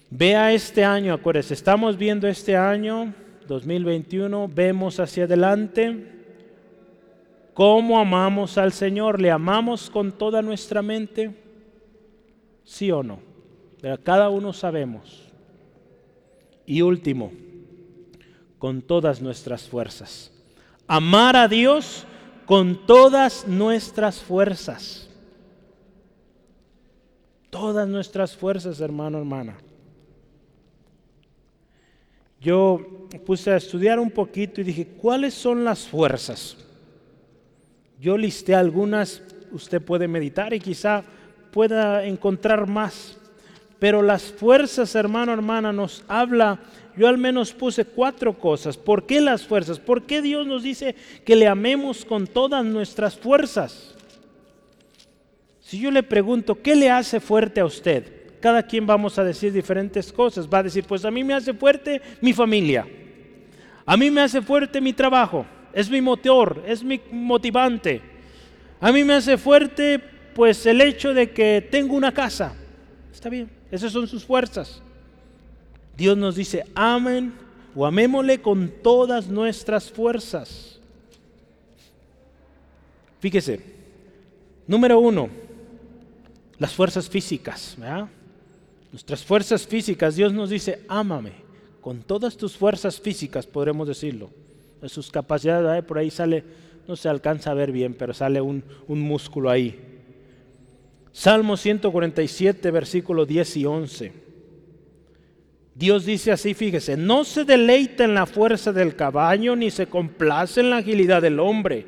Vea este año, acuérdese, estamos viendo este año, 2021, vemos hacia adelante cómo amamos al Señor. ¿Le amamos con toda nuestra mente? ¿Sí o no? Pero cada uno sabemos. Y último, con todas nuestras fuerzas. Amar a Dios con todas nuestras fuerzas. Todas nuestras fuerzas, hermano, hermana. Yo puse a estudiar un poquito y dije, ¿cuáles son las fuerzas? Yo listé algunas, usted puede meditar y quizá pueda encontrar más. Pero las fuerzas, hermano, hermana, nos habla, yo al menos puse cuatro cosas. ¿Por qué las fuerzas? ¿Por qué Dios nos dice que le amemos con todas nuestras fuerzas? Si yo le pregunto, ¿qué le hace fuerte a usted? Cada quien vamos a decir diferentes cosas. Va a decir, pues a mí me hace fuerte mi familia. A mí me hace fuerte mi trabajo. Es mi motor, es mi motivante. A mí me hace fuerte pues el hecho de que tengo una casa. Está bien. Esas son sus fuerzas. Dios nos dice, amen o amémosle con todas nuestras fuerzas. Fíjese, número uno, las fuerzas físicas. Nuestras fuerzas físicas, Dios nos dice, ámame con todas tus fuerzas físicas, podremos decirlo. De sus capacidades, por ahí sale, no se alcanza a ver bien, pero sale un, un músculo ahí. Salmo 147, versículo 10 y 11. Dios dice así, fíjese, no se deleita en la fuerza del caballo, ni se complace en la agilidad del hombre.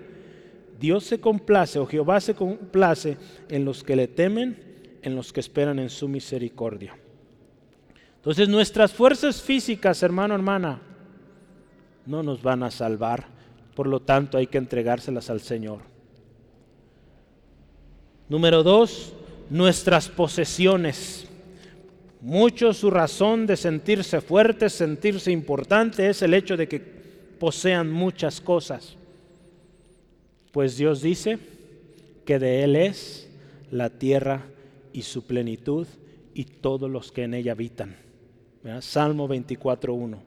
Dios se complace, o Jehová se complace en los que le temen, en los que esperan en su misericordia. Entonces nuestras fuerzas físicas, hermano, hermana, no nos van a salvar. Por lo tanto, hay que entregárselas al Señor. Número dos, nuestras posesiones. Muchos su razón de sentirse fuertes, sentirse importante, es el hecho de que posean muchas cosas. Pues Dios dice que de Él es la tierra y su plenitud y todos los que en ella habitan. Salmo 24.1.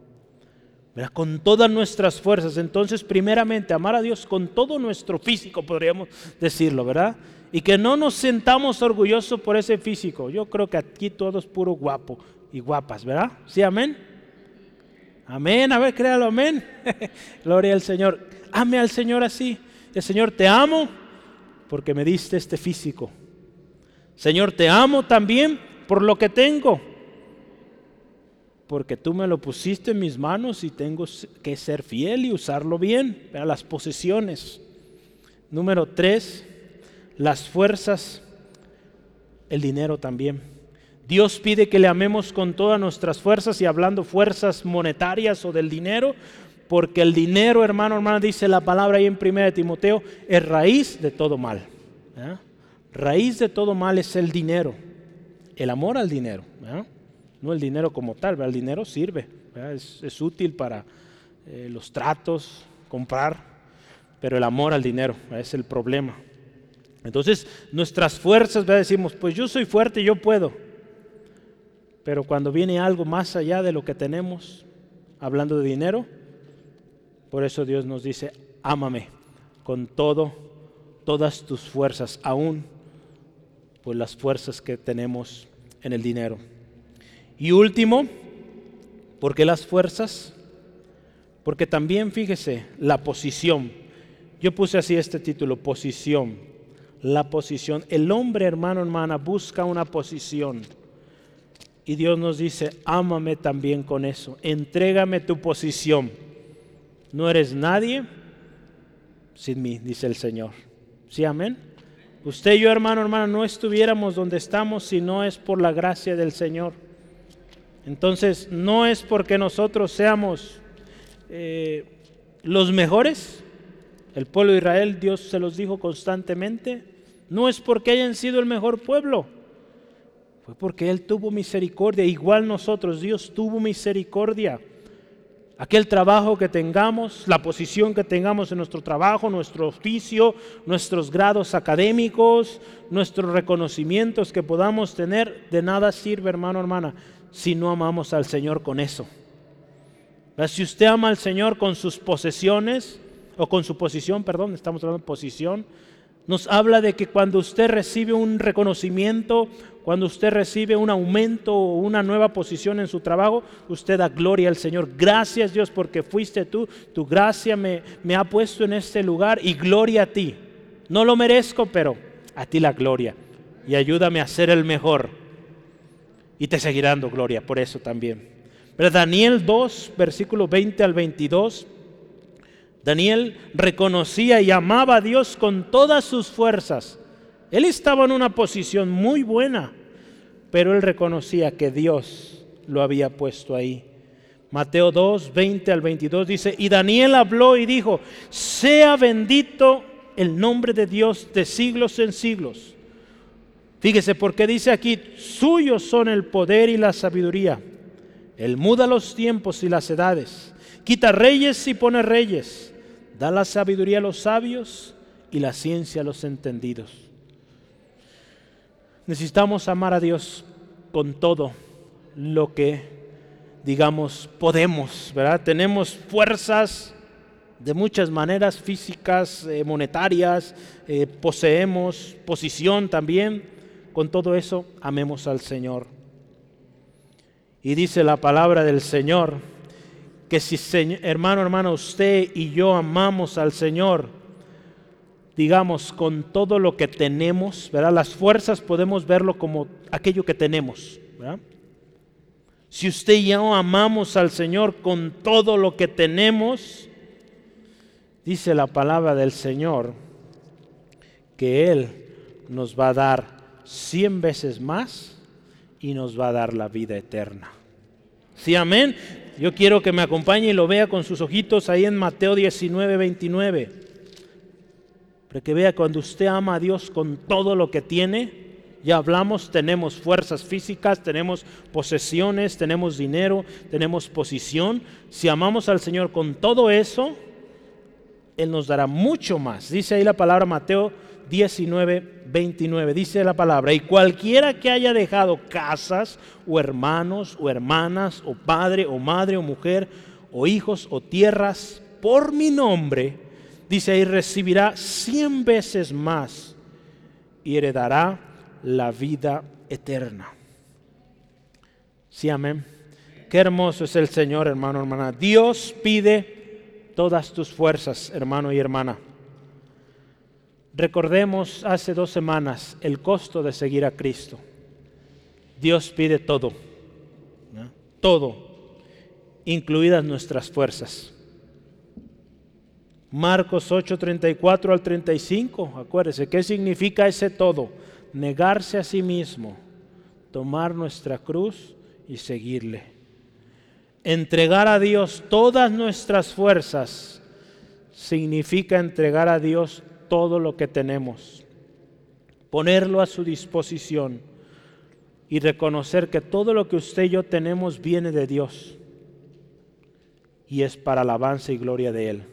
Con todas nuestras fuerzas. Entonces, primeramente, amar a Dios con todo nuestro físico, podríamos decirlo, ¿verdad? Y que no nos sentamos orgullosos por ese físico. Yo creo que aquí todos puro guapo y guapas, ¿verdad? Sí, amén. Amén, a ver, créalo, amén. Gloria al Señor. Ame al Señor así. El Señor, te amo porque me diste este físico. Señor, te amo también por lo que tengo. Porque tú me lo pusiste en mis manos y tengo que ser fiel y usarlo bien. Para las posesiones. Número tres, las fuerzas, el dinero también. Dios pide que le amemos con todas nuestras fuerzas y hablando fuerzas monetarias o del dinero, porque el dinero, hermano, hermana, dice la palabra ahí en 1 de Timoteo, es raíz de todo mal. Raíz de todo mal es el dinero, el amor al dinero, no el dinero como tal, el dinero sirve, es, útil para eh, los tratos, comprar, pero el amor al dinero es el problema. Entonces nuestras fuerzas, decimos, pues yo soy fuerte, yo puedo. Pero cuando viene algo más allá de lo que tenemos, hablando de dinero, por eso Dios nos dice, ámame con todo, todas tus fuerzas, aún pues las fuerzas que tenemos en el dinero. Y último, ¿por qué las fuerzas? Porque también fíjese la posición. Yo puse así este título, posición la posición. El hombre, hermano, hermana, busca una posición. Y Dios nos dice, ámame también con eso. Entrégame tu posición. No eres nadie sin mí, dice el Señor. ¿Sí, amén? Usted y yo, hermano, hermana, no estuviéramos donde estamos si no es por la gracia del Señor. Entonces, no es porque nosotros seamos eh, los mejores, el pueblo de Israel, Dios se los dijo constantemente, no es porque hayan sido el mejor pueblo, fue porque Él tuvo misericordia, igual nosotros, Dios tuvo misericordia. Aquel trabajo que tengamos, la posición que tengamos en nuestro trabajo, nuestro oficio, nuestros grados académicos, nuestros reconocimientos que podamos tener, de nada sirve, hermano, hermana, si no amamos al Señor con eso. Si usted ama al Señor con sus posesiones, o con su posición, perdón, estamos hablando de posición, nos habla de que cuando usted recibe un reconocimiento, cuando usted recibe un aumento o una nueva posición en su trabajo, usted da gloria al Señor. Gracias Dios porque fuiste tú, tu gracia me, me ha puesto en este lugar y gloria a ti. No lo merezco, pero a ti la gloria. Y ayúdame a ser el mejor. Y te seguirá dando gloria por eso también. Pero Daniel 2, versículo 20 al 22. Daniel reconocía y amaba a Dios con todas sus fuerzas. Él estaba en una posición muy buena, pero él reconocía que Dios lo había puesto ahí. Mateo 2, 20 al 22 dice, y Daniel habló y dijo, sea bendito el nombre de Dios de siglos en siglos. Fíjese porque dice aquí, suyos son el poder y la sabiduría. Él muda los tiempos y las edades, quita reyes y pone reyes, da la sabiduría a los sabios y la ciencia a los entendidos. Necesitamos amar a Dios con todo lo que, digamos, podemos, ¿verdad? Tenemos fuerzas de muchas maneras, físicas, eh, monetarias, eh, poseemos posición también. Con todo eso, amemos al Señor. Y dice la palabra del Señor, que si hermano, hermano, usted y yo amamos al Señor, digamos, con todo lo que tenemos, ¿verdad? Las fuerzas podemos verlo como aquello que tenemos, ¿verdad? Si usted y yo amamos al Señor con todo lo que tenemos, dice la palabra del Señor que Él nos va a dar cien veces más y nos va a dar la vida eterna. Sí, amén. Yo quiero que me acompañe y lo vea con sus ojitos ahí en Mateo 19, 29. Para que vea cuando usted ama a Dios con todo lo que tiene, ya hablamos, tenemos fuerzas físicas, tenemos posesiones, tenemos dinero, tenemos posición. Si amamos al Señor con todo eso, Él nos dará mucho más. Dice ahí la palabra Mateo 19, 29. Dice la palabra, y cualquiera que haya dejado casas o hermanos o hermanas o padre o madre o mujer o hijos o tierras por mi nombre, dice ahí, recibirá cien veces más y heredará la vida eterna. Sí, amén. Qué hermoso es el Señor, hermano, hermana. Dios pide todas tus fuerzas, hermano y hermana. Recordemos hace dos semanas el costo de seguir a Cristo. Dios pide todo, todo, incluidas nuestras fuerzas. Marcos 8, 34 al 35, acuérdese, ¿qué significa ese todo? Negarse a sí mismo, tomar nuestra cruz y seguirle. Entregar a Dios todas nuestras fuerzas significa entregar a Dios todo lo que tenemos, ponerlo a su disposición y reconocer que todo lo que usted y yo tenemos viene de Dios y es para alabanza y gloria de Él.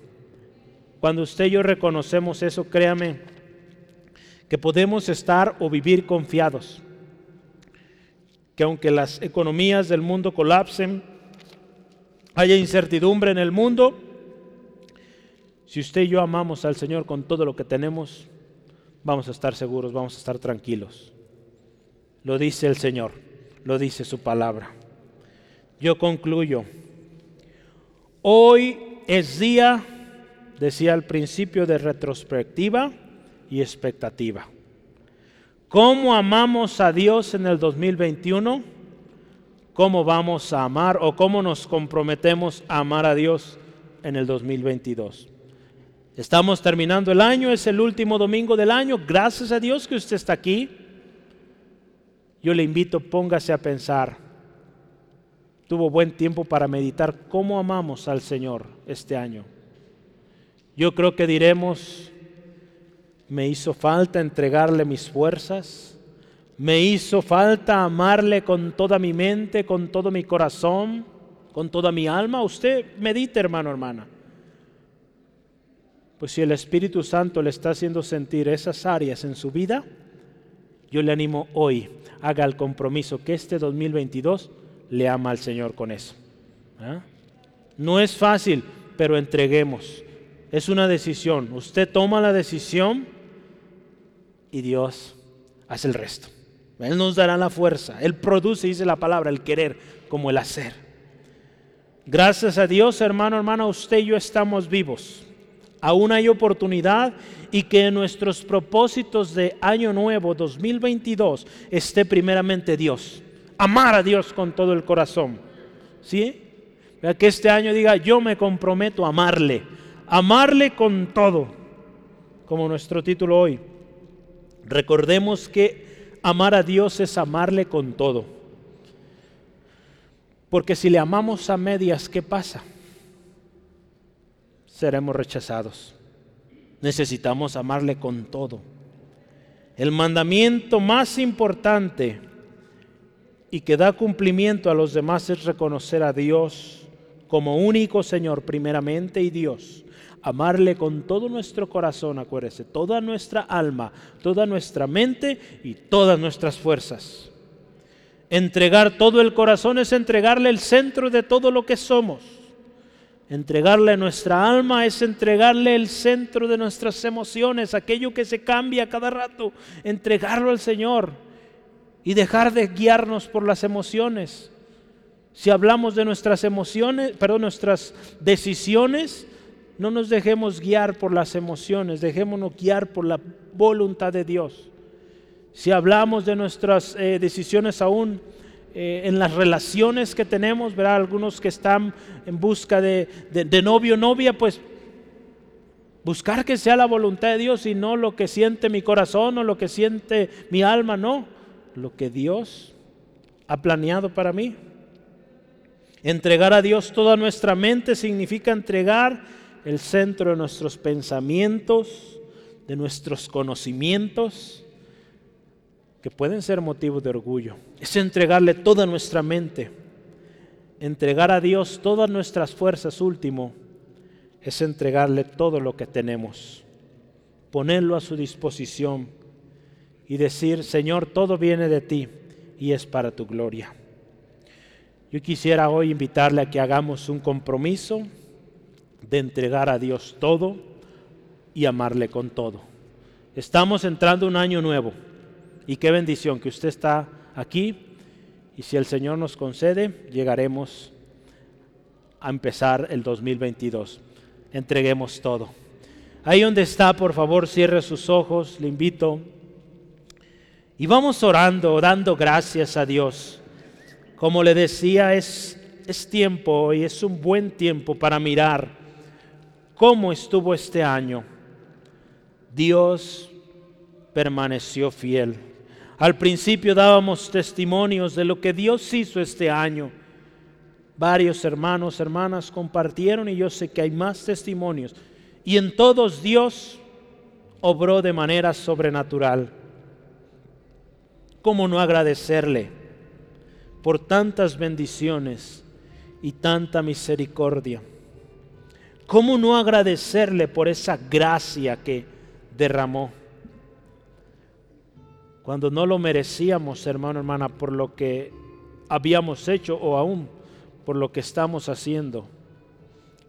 Cuando usted y yo reconocemos eso, créame que podemos estar o vivir confiados, que aunque las economías del mundo colapsen, haya incertidumbre en el mundo, si usted y yo amamos al Señor con todo lo que tenemos, vamos a estar seguros, vamos a estar tranquilos. Lo dice el Señor, lo dice su palabra. Yo concluyo. Hoy es día, decía al principio, de retrospectiva y expectativa. ¿Cómo amamos a Dios en el 2021? ¿Cómo vamos a amar o cómo nos comprometemos a amar a Dios en el 2022? Estamos terminando el año, es el último domingo del año. Gracias a Dios que usted está aquí. Yo le invito, póngase a pensar. Tuvo buen tiempo para meditar cómo amamos al Señor este año. Yo creo que diremos, me hizo falta entregarle mis fuerzas, me hizo falta amarle con toda mi mente, con todo mi corazón, con toda mi alma. Usted medite, hermano, hermana. Pues si el Espíritu Santo le está haciendo sentir esas áreas en su vida, yo le animo hoy, haga el compromiso que este 2022 le ama al Señor con eso. ¿ah? No es fácil, pero entreguemos. Es una decisión. Usted toma la decisión y Dios hace el resto. Él nos dará la fuerza. Él produce, dice la palabra, el querer como el hacer. Gracias a Dios, hermano, hermana, usted y yo estamos vivos. Aún hay oportunidad y que en nuestros propósitos de año nuevo 2022 esté primeramente Dios. Amar a Dios con todo el corazón. ¿Sí? Que este año diga, yo me comprometo a amarle. Amarle con todo. Como nuestro título hoy. Recordemos que amar a Dios es amarle con todo. Porque si le amamos a medias, ¿qué pasa? Seremos rechazados. Necesitamos amarle con todo. El mandamiento más importante y que da cumplimiento a los demás es reconocer a Dios como único Señor primeramente y Dios amarle con todo nuestro corazón, acuérdese, toda nuestra alma, toda nuestra mente y todas nuestras fuerzas. Entregar todo el corazón es entregarle el centro de todo lo que somos. Entregarle nuestra alma es entregarle el centro de nuestras emociones, aquello que se cambia cada rato, entregarlo al Señor y dejar de guiarnos por las emociones. Si hablamos de nuestras emociones, perdón, nuestras decisiones, no nos dejemos guiar por las emociones, dejémonos guiar por la voluntad de Dios. Si hablamos de nuestras eh, decisiones aún eh, en las relaciones que tenemos, verá algunos que están en busca de, de novio o novia, pues buscar que sea la voluntad de Dios y no lo que siente mi corazón o lo que siente mi alma, no, lo que Dios ha planeado para mí. Entregar a Dios toda nuestra mente significa entregar el centro de nuestros pensamientos, de nuestros conocimientos, que pueden ser motivo de orgullo. Es entregarle toda nuestra mente, entregar a Dios todas nuestras fuerzas, último, es entregarle todo lo que tenemos, ponerlo a su disposición y decir, Señor, todo viene de ti y es para tu gloria. Yo quisiera hoy invitarle a que hagamos un compromiso de entregar a Dios todo y amarle con todo. Estamos entrando un año nuevo y qué bendición que usted está aquí y si el Señor nos concede, llegaremos a empezar el 2022. Entreguemos todo. Ahí donde está, por favor, cierre sus ojos, le invito. Y vamos orando, dando gracias a Dios. Como le decía, es, es tiempo y es un buen tiempo para mirar cómo estuvo este año, Dios permaneció fiel. Al principio dábamos testimonios de lo que Dios hizo este año. Varios hermanos, hermanas compartieron y yo sé que hay más testimonios. Y en todos Dios obró de manera sobrenatural. ¿Cómo no agradecerle por tantas bendiciones y tanta misericordia? ¿Cómo no agradecerle por esa gracia que derramó? Cuando no lo merecíamos, hermano, hermana, por lo que habíamos hecho o aún por lo que estamos haciendo.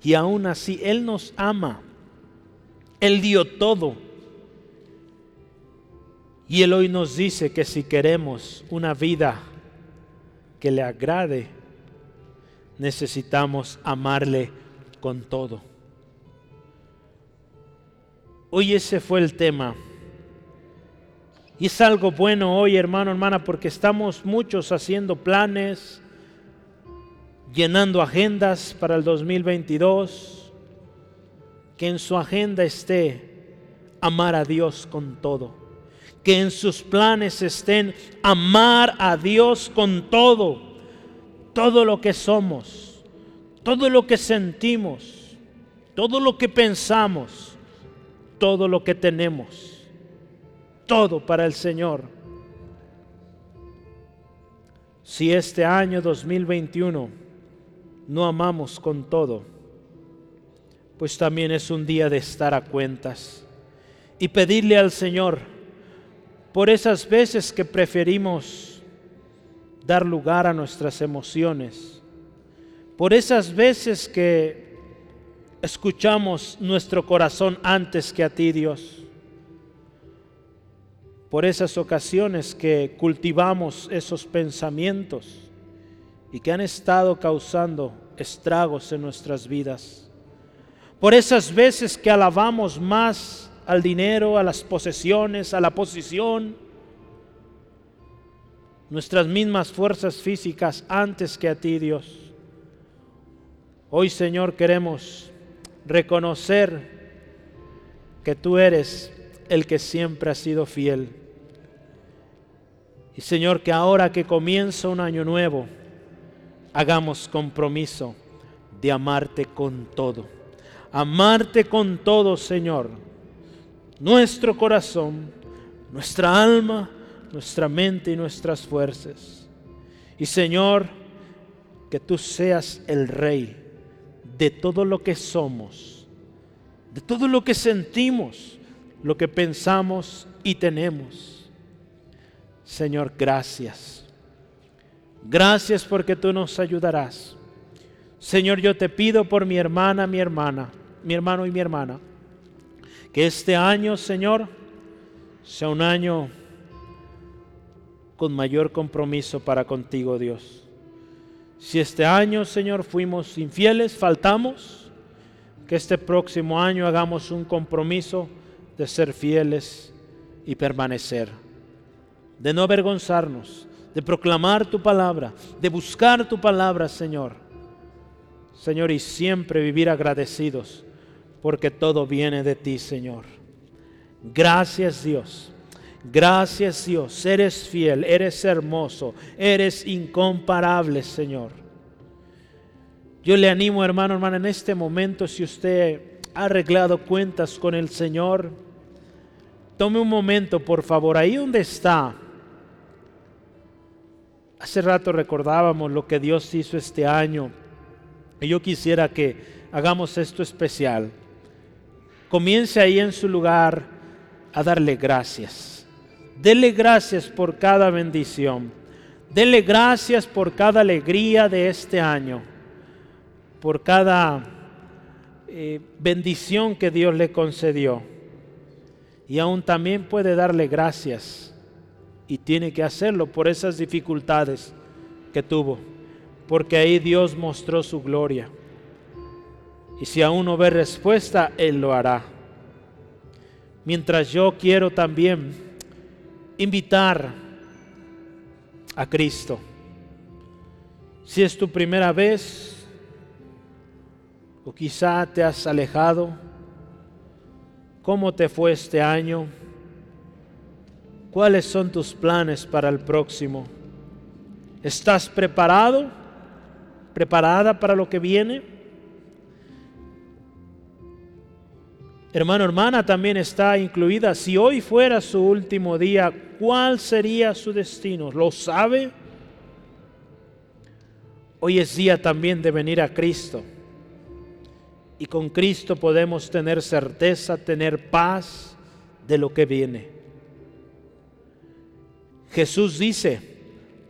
Y aún así, Él nos ama. Él dio todo. Y Él hoy nos dice que si queremos una vida que le agrade, necesitamos amarle con todo. Hoy ese fue el tema. Y es algo bueno hoy, hermano, hermana, porque estamos muchos haciendo planes, llenando agendas para el 2022. Que en su agenda esté amar a Dios con todo. Que en sus planes estén amar a Dios con todo. Todo lo que somos, todo lo que sentimos, todo lo que pensamos todo lo que tenemos, todo para el Señor. Si este año 2021 no amamos con todo, pues también es un día de estar a cuentas y pedirle al Señor por esas veces que preferimos dar lugar a nuestras emociones, por esas veces que escuchamos nuestro corazón antes que a ti, Dios. Por esas ocasiones que cultivamos esos pensamientos y que han estado causando estragos en nuestras vidas. Por esas veces que alabamos más al dinero, a las posesiones, a la posición, nuestras mismas fuerzas físicas antes que a ti, Dios. Hoy, Señor, queremos reconocer que tú eres el que siempre ha sido fiel. Y Señor, que ahora que comienza un año nuevo, hagamos compromiso de amarte con todo. Amarte con todo, Señor. Nuestro corazón, nuestra alma, nuestra mente y nuestras fuerzas. Y Señor, que tú seas el Rey de todo lo que somos, de todo lo que sentimos, lo que pensamos y tenemos. Señor, gracias. Gracias porque tú nos ayudarás. Señor, yo te pido por mi hermana, mi hermana, mi hermano y mi hermana, que este año, Señor, sea un año con mayor compromiso para contigo, Dios. Si este año, Señor, fuimos infieles, faltamos, que este próximo año hagamos un compromiso de ser fieles y permanecer, de no avergonzarnos, de proclamar tu palabra, de buscar tu palabra, Señor. Señor, y siempre vivir agradecidos, porque todo viene de ti, Señor. Gracias, Dios Gracias Dios, eres fiel, eres hermoso, eres incomparable, Señor. Yo le animo, hermano, hermana, en este momento, si usted ha arreglado cuentas con el Señor, tome un momento, por favor, ahí donde está. Hace rato recordábamos lo que Dios hizo este año. Y yo quisiera que hagamos esto especial. Comience ahí en su lugar a darle gracias. Dele gracias por cada bendición. Dele gracias por cada alegría de este año, por cada eh, bendición que Dios le concedió. Y aún también puede darle gracias y tiene que hacerlo por esas dificultades que tuvo, porque ahí Dios mostró su gloria. Y si aún no ve respuesta, Él lo hará. Mientras yo quiero también invitar a Cristo. Si es tu primera vez o quizá te has alejado, ¿cómo te fue este año? ¿Cuáles son tus planes para el próximo? ¿Estás preparado? ¿Preparada para lo que viene? Hermano, hermana, también está incluida. Si hoy fuera su último día, ¿cuál sería su destino? ¿Lo sabe? Hoy es día también de venir a Cristo. Y con Cristo podemos tener certeza, tener paz de lo que viene. Jesús dice,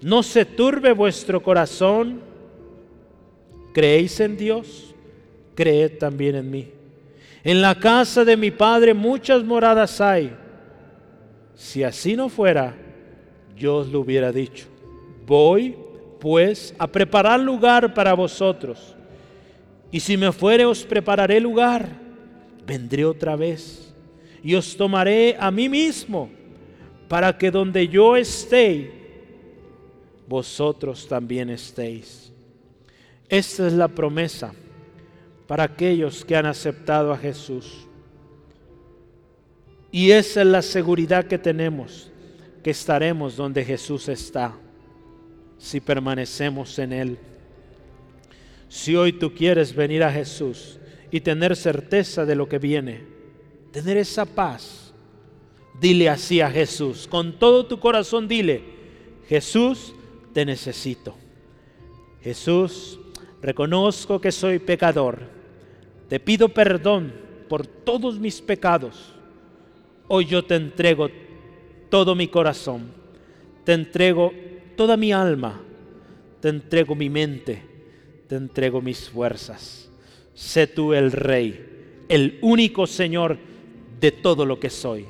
no se turbe vuestro corazón, creéis en Dios, creed también en mí. En la casa de mi Padre muchas moradas hay. Si así no fuera, yo os lo hubiera dicho. Voy, pues, a preparar lugar para vosotros. Y si me fuere, os prepararé lugar. Vendré otra vez y os tomaré a mí mismo, para que donde yo esté, vosotros también estéis. Esta es la promesa para aquellos que han aceptado a Jesús. Y esa es la seguridad que tenemos, que estaremos donde Jesús está, si permanecemos en Él. Si hoy tú quieres venir a Jesús y tener certeza de lo que viene, tener esa paz, dile así a Jesús, con todo tu corazón dile, Jesús, te necesito. Jesús, reconozco que soy pecador. Te pido perdón por todos mis pecados. Hoy yo te entrego todo mi corazón, te entrego toda mi alma, te entrego mi mente, te entrego mis fuerzas. Sé tú el Rey, el único Señor de todo lo que soy.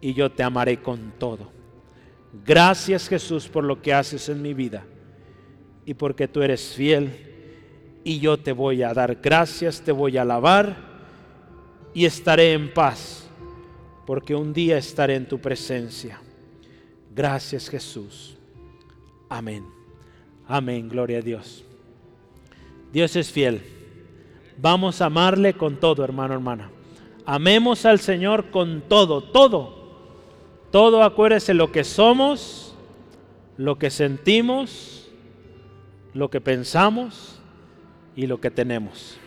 y yo te amaré con todo. Gracias Jesús por lo que haces en mi vida y porque tú eres fiel y yo te voy a dar gracias, te voy a alabar y estaré en paz porque un día estaré en tu presencia. Gracias Jesús. Amén. Amén, gloria a Dios. Dios es fiel. Vamos a amarle con todo, hermano, hermana. Amemos al Señor con todo, todo. Todo, acuérdese lo que somos, lo que sentimos, lo que pensamos y lo que tenemos.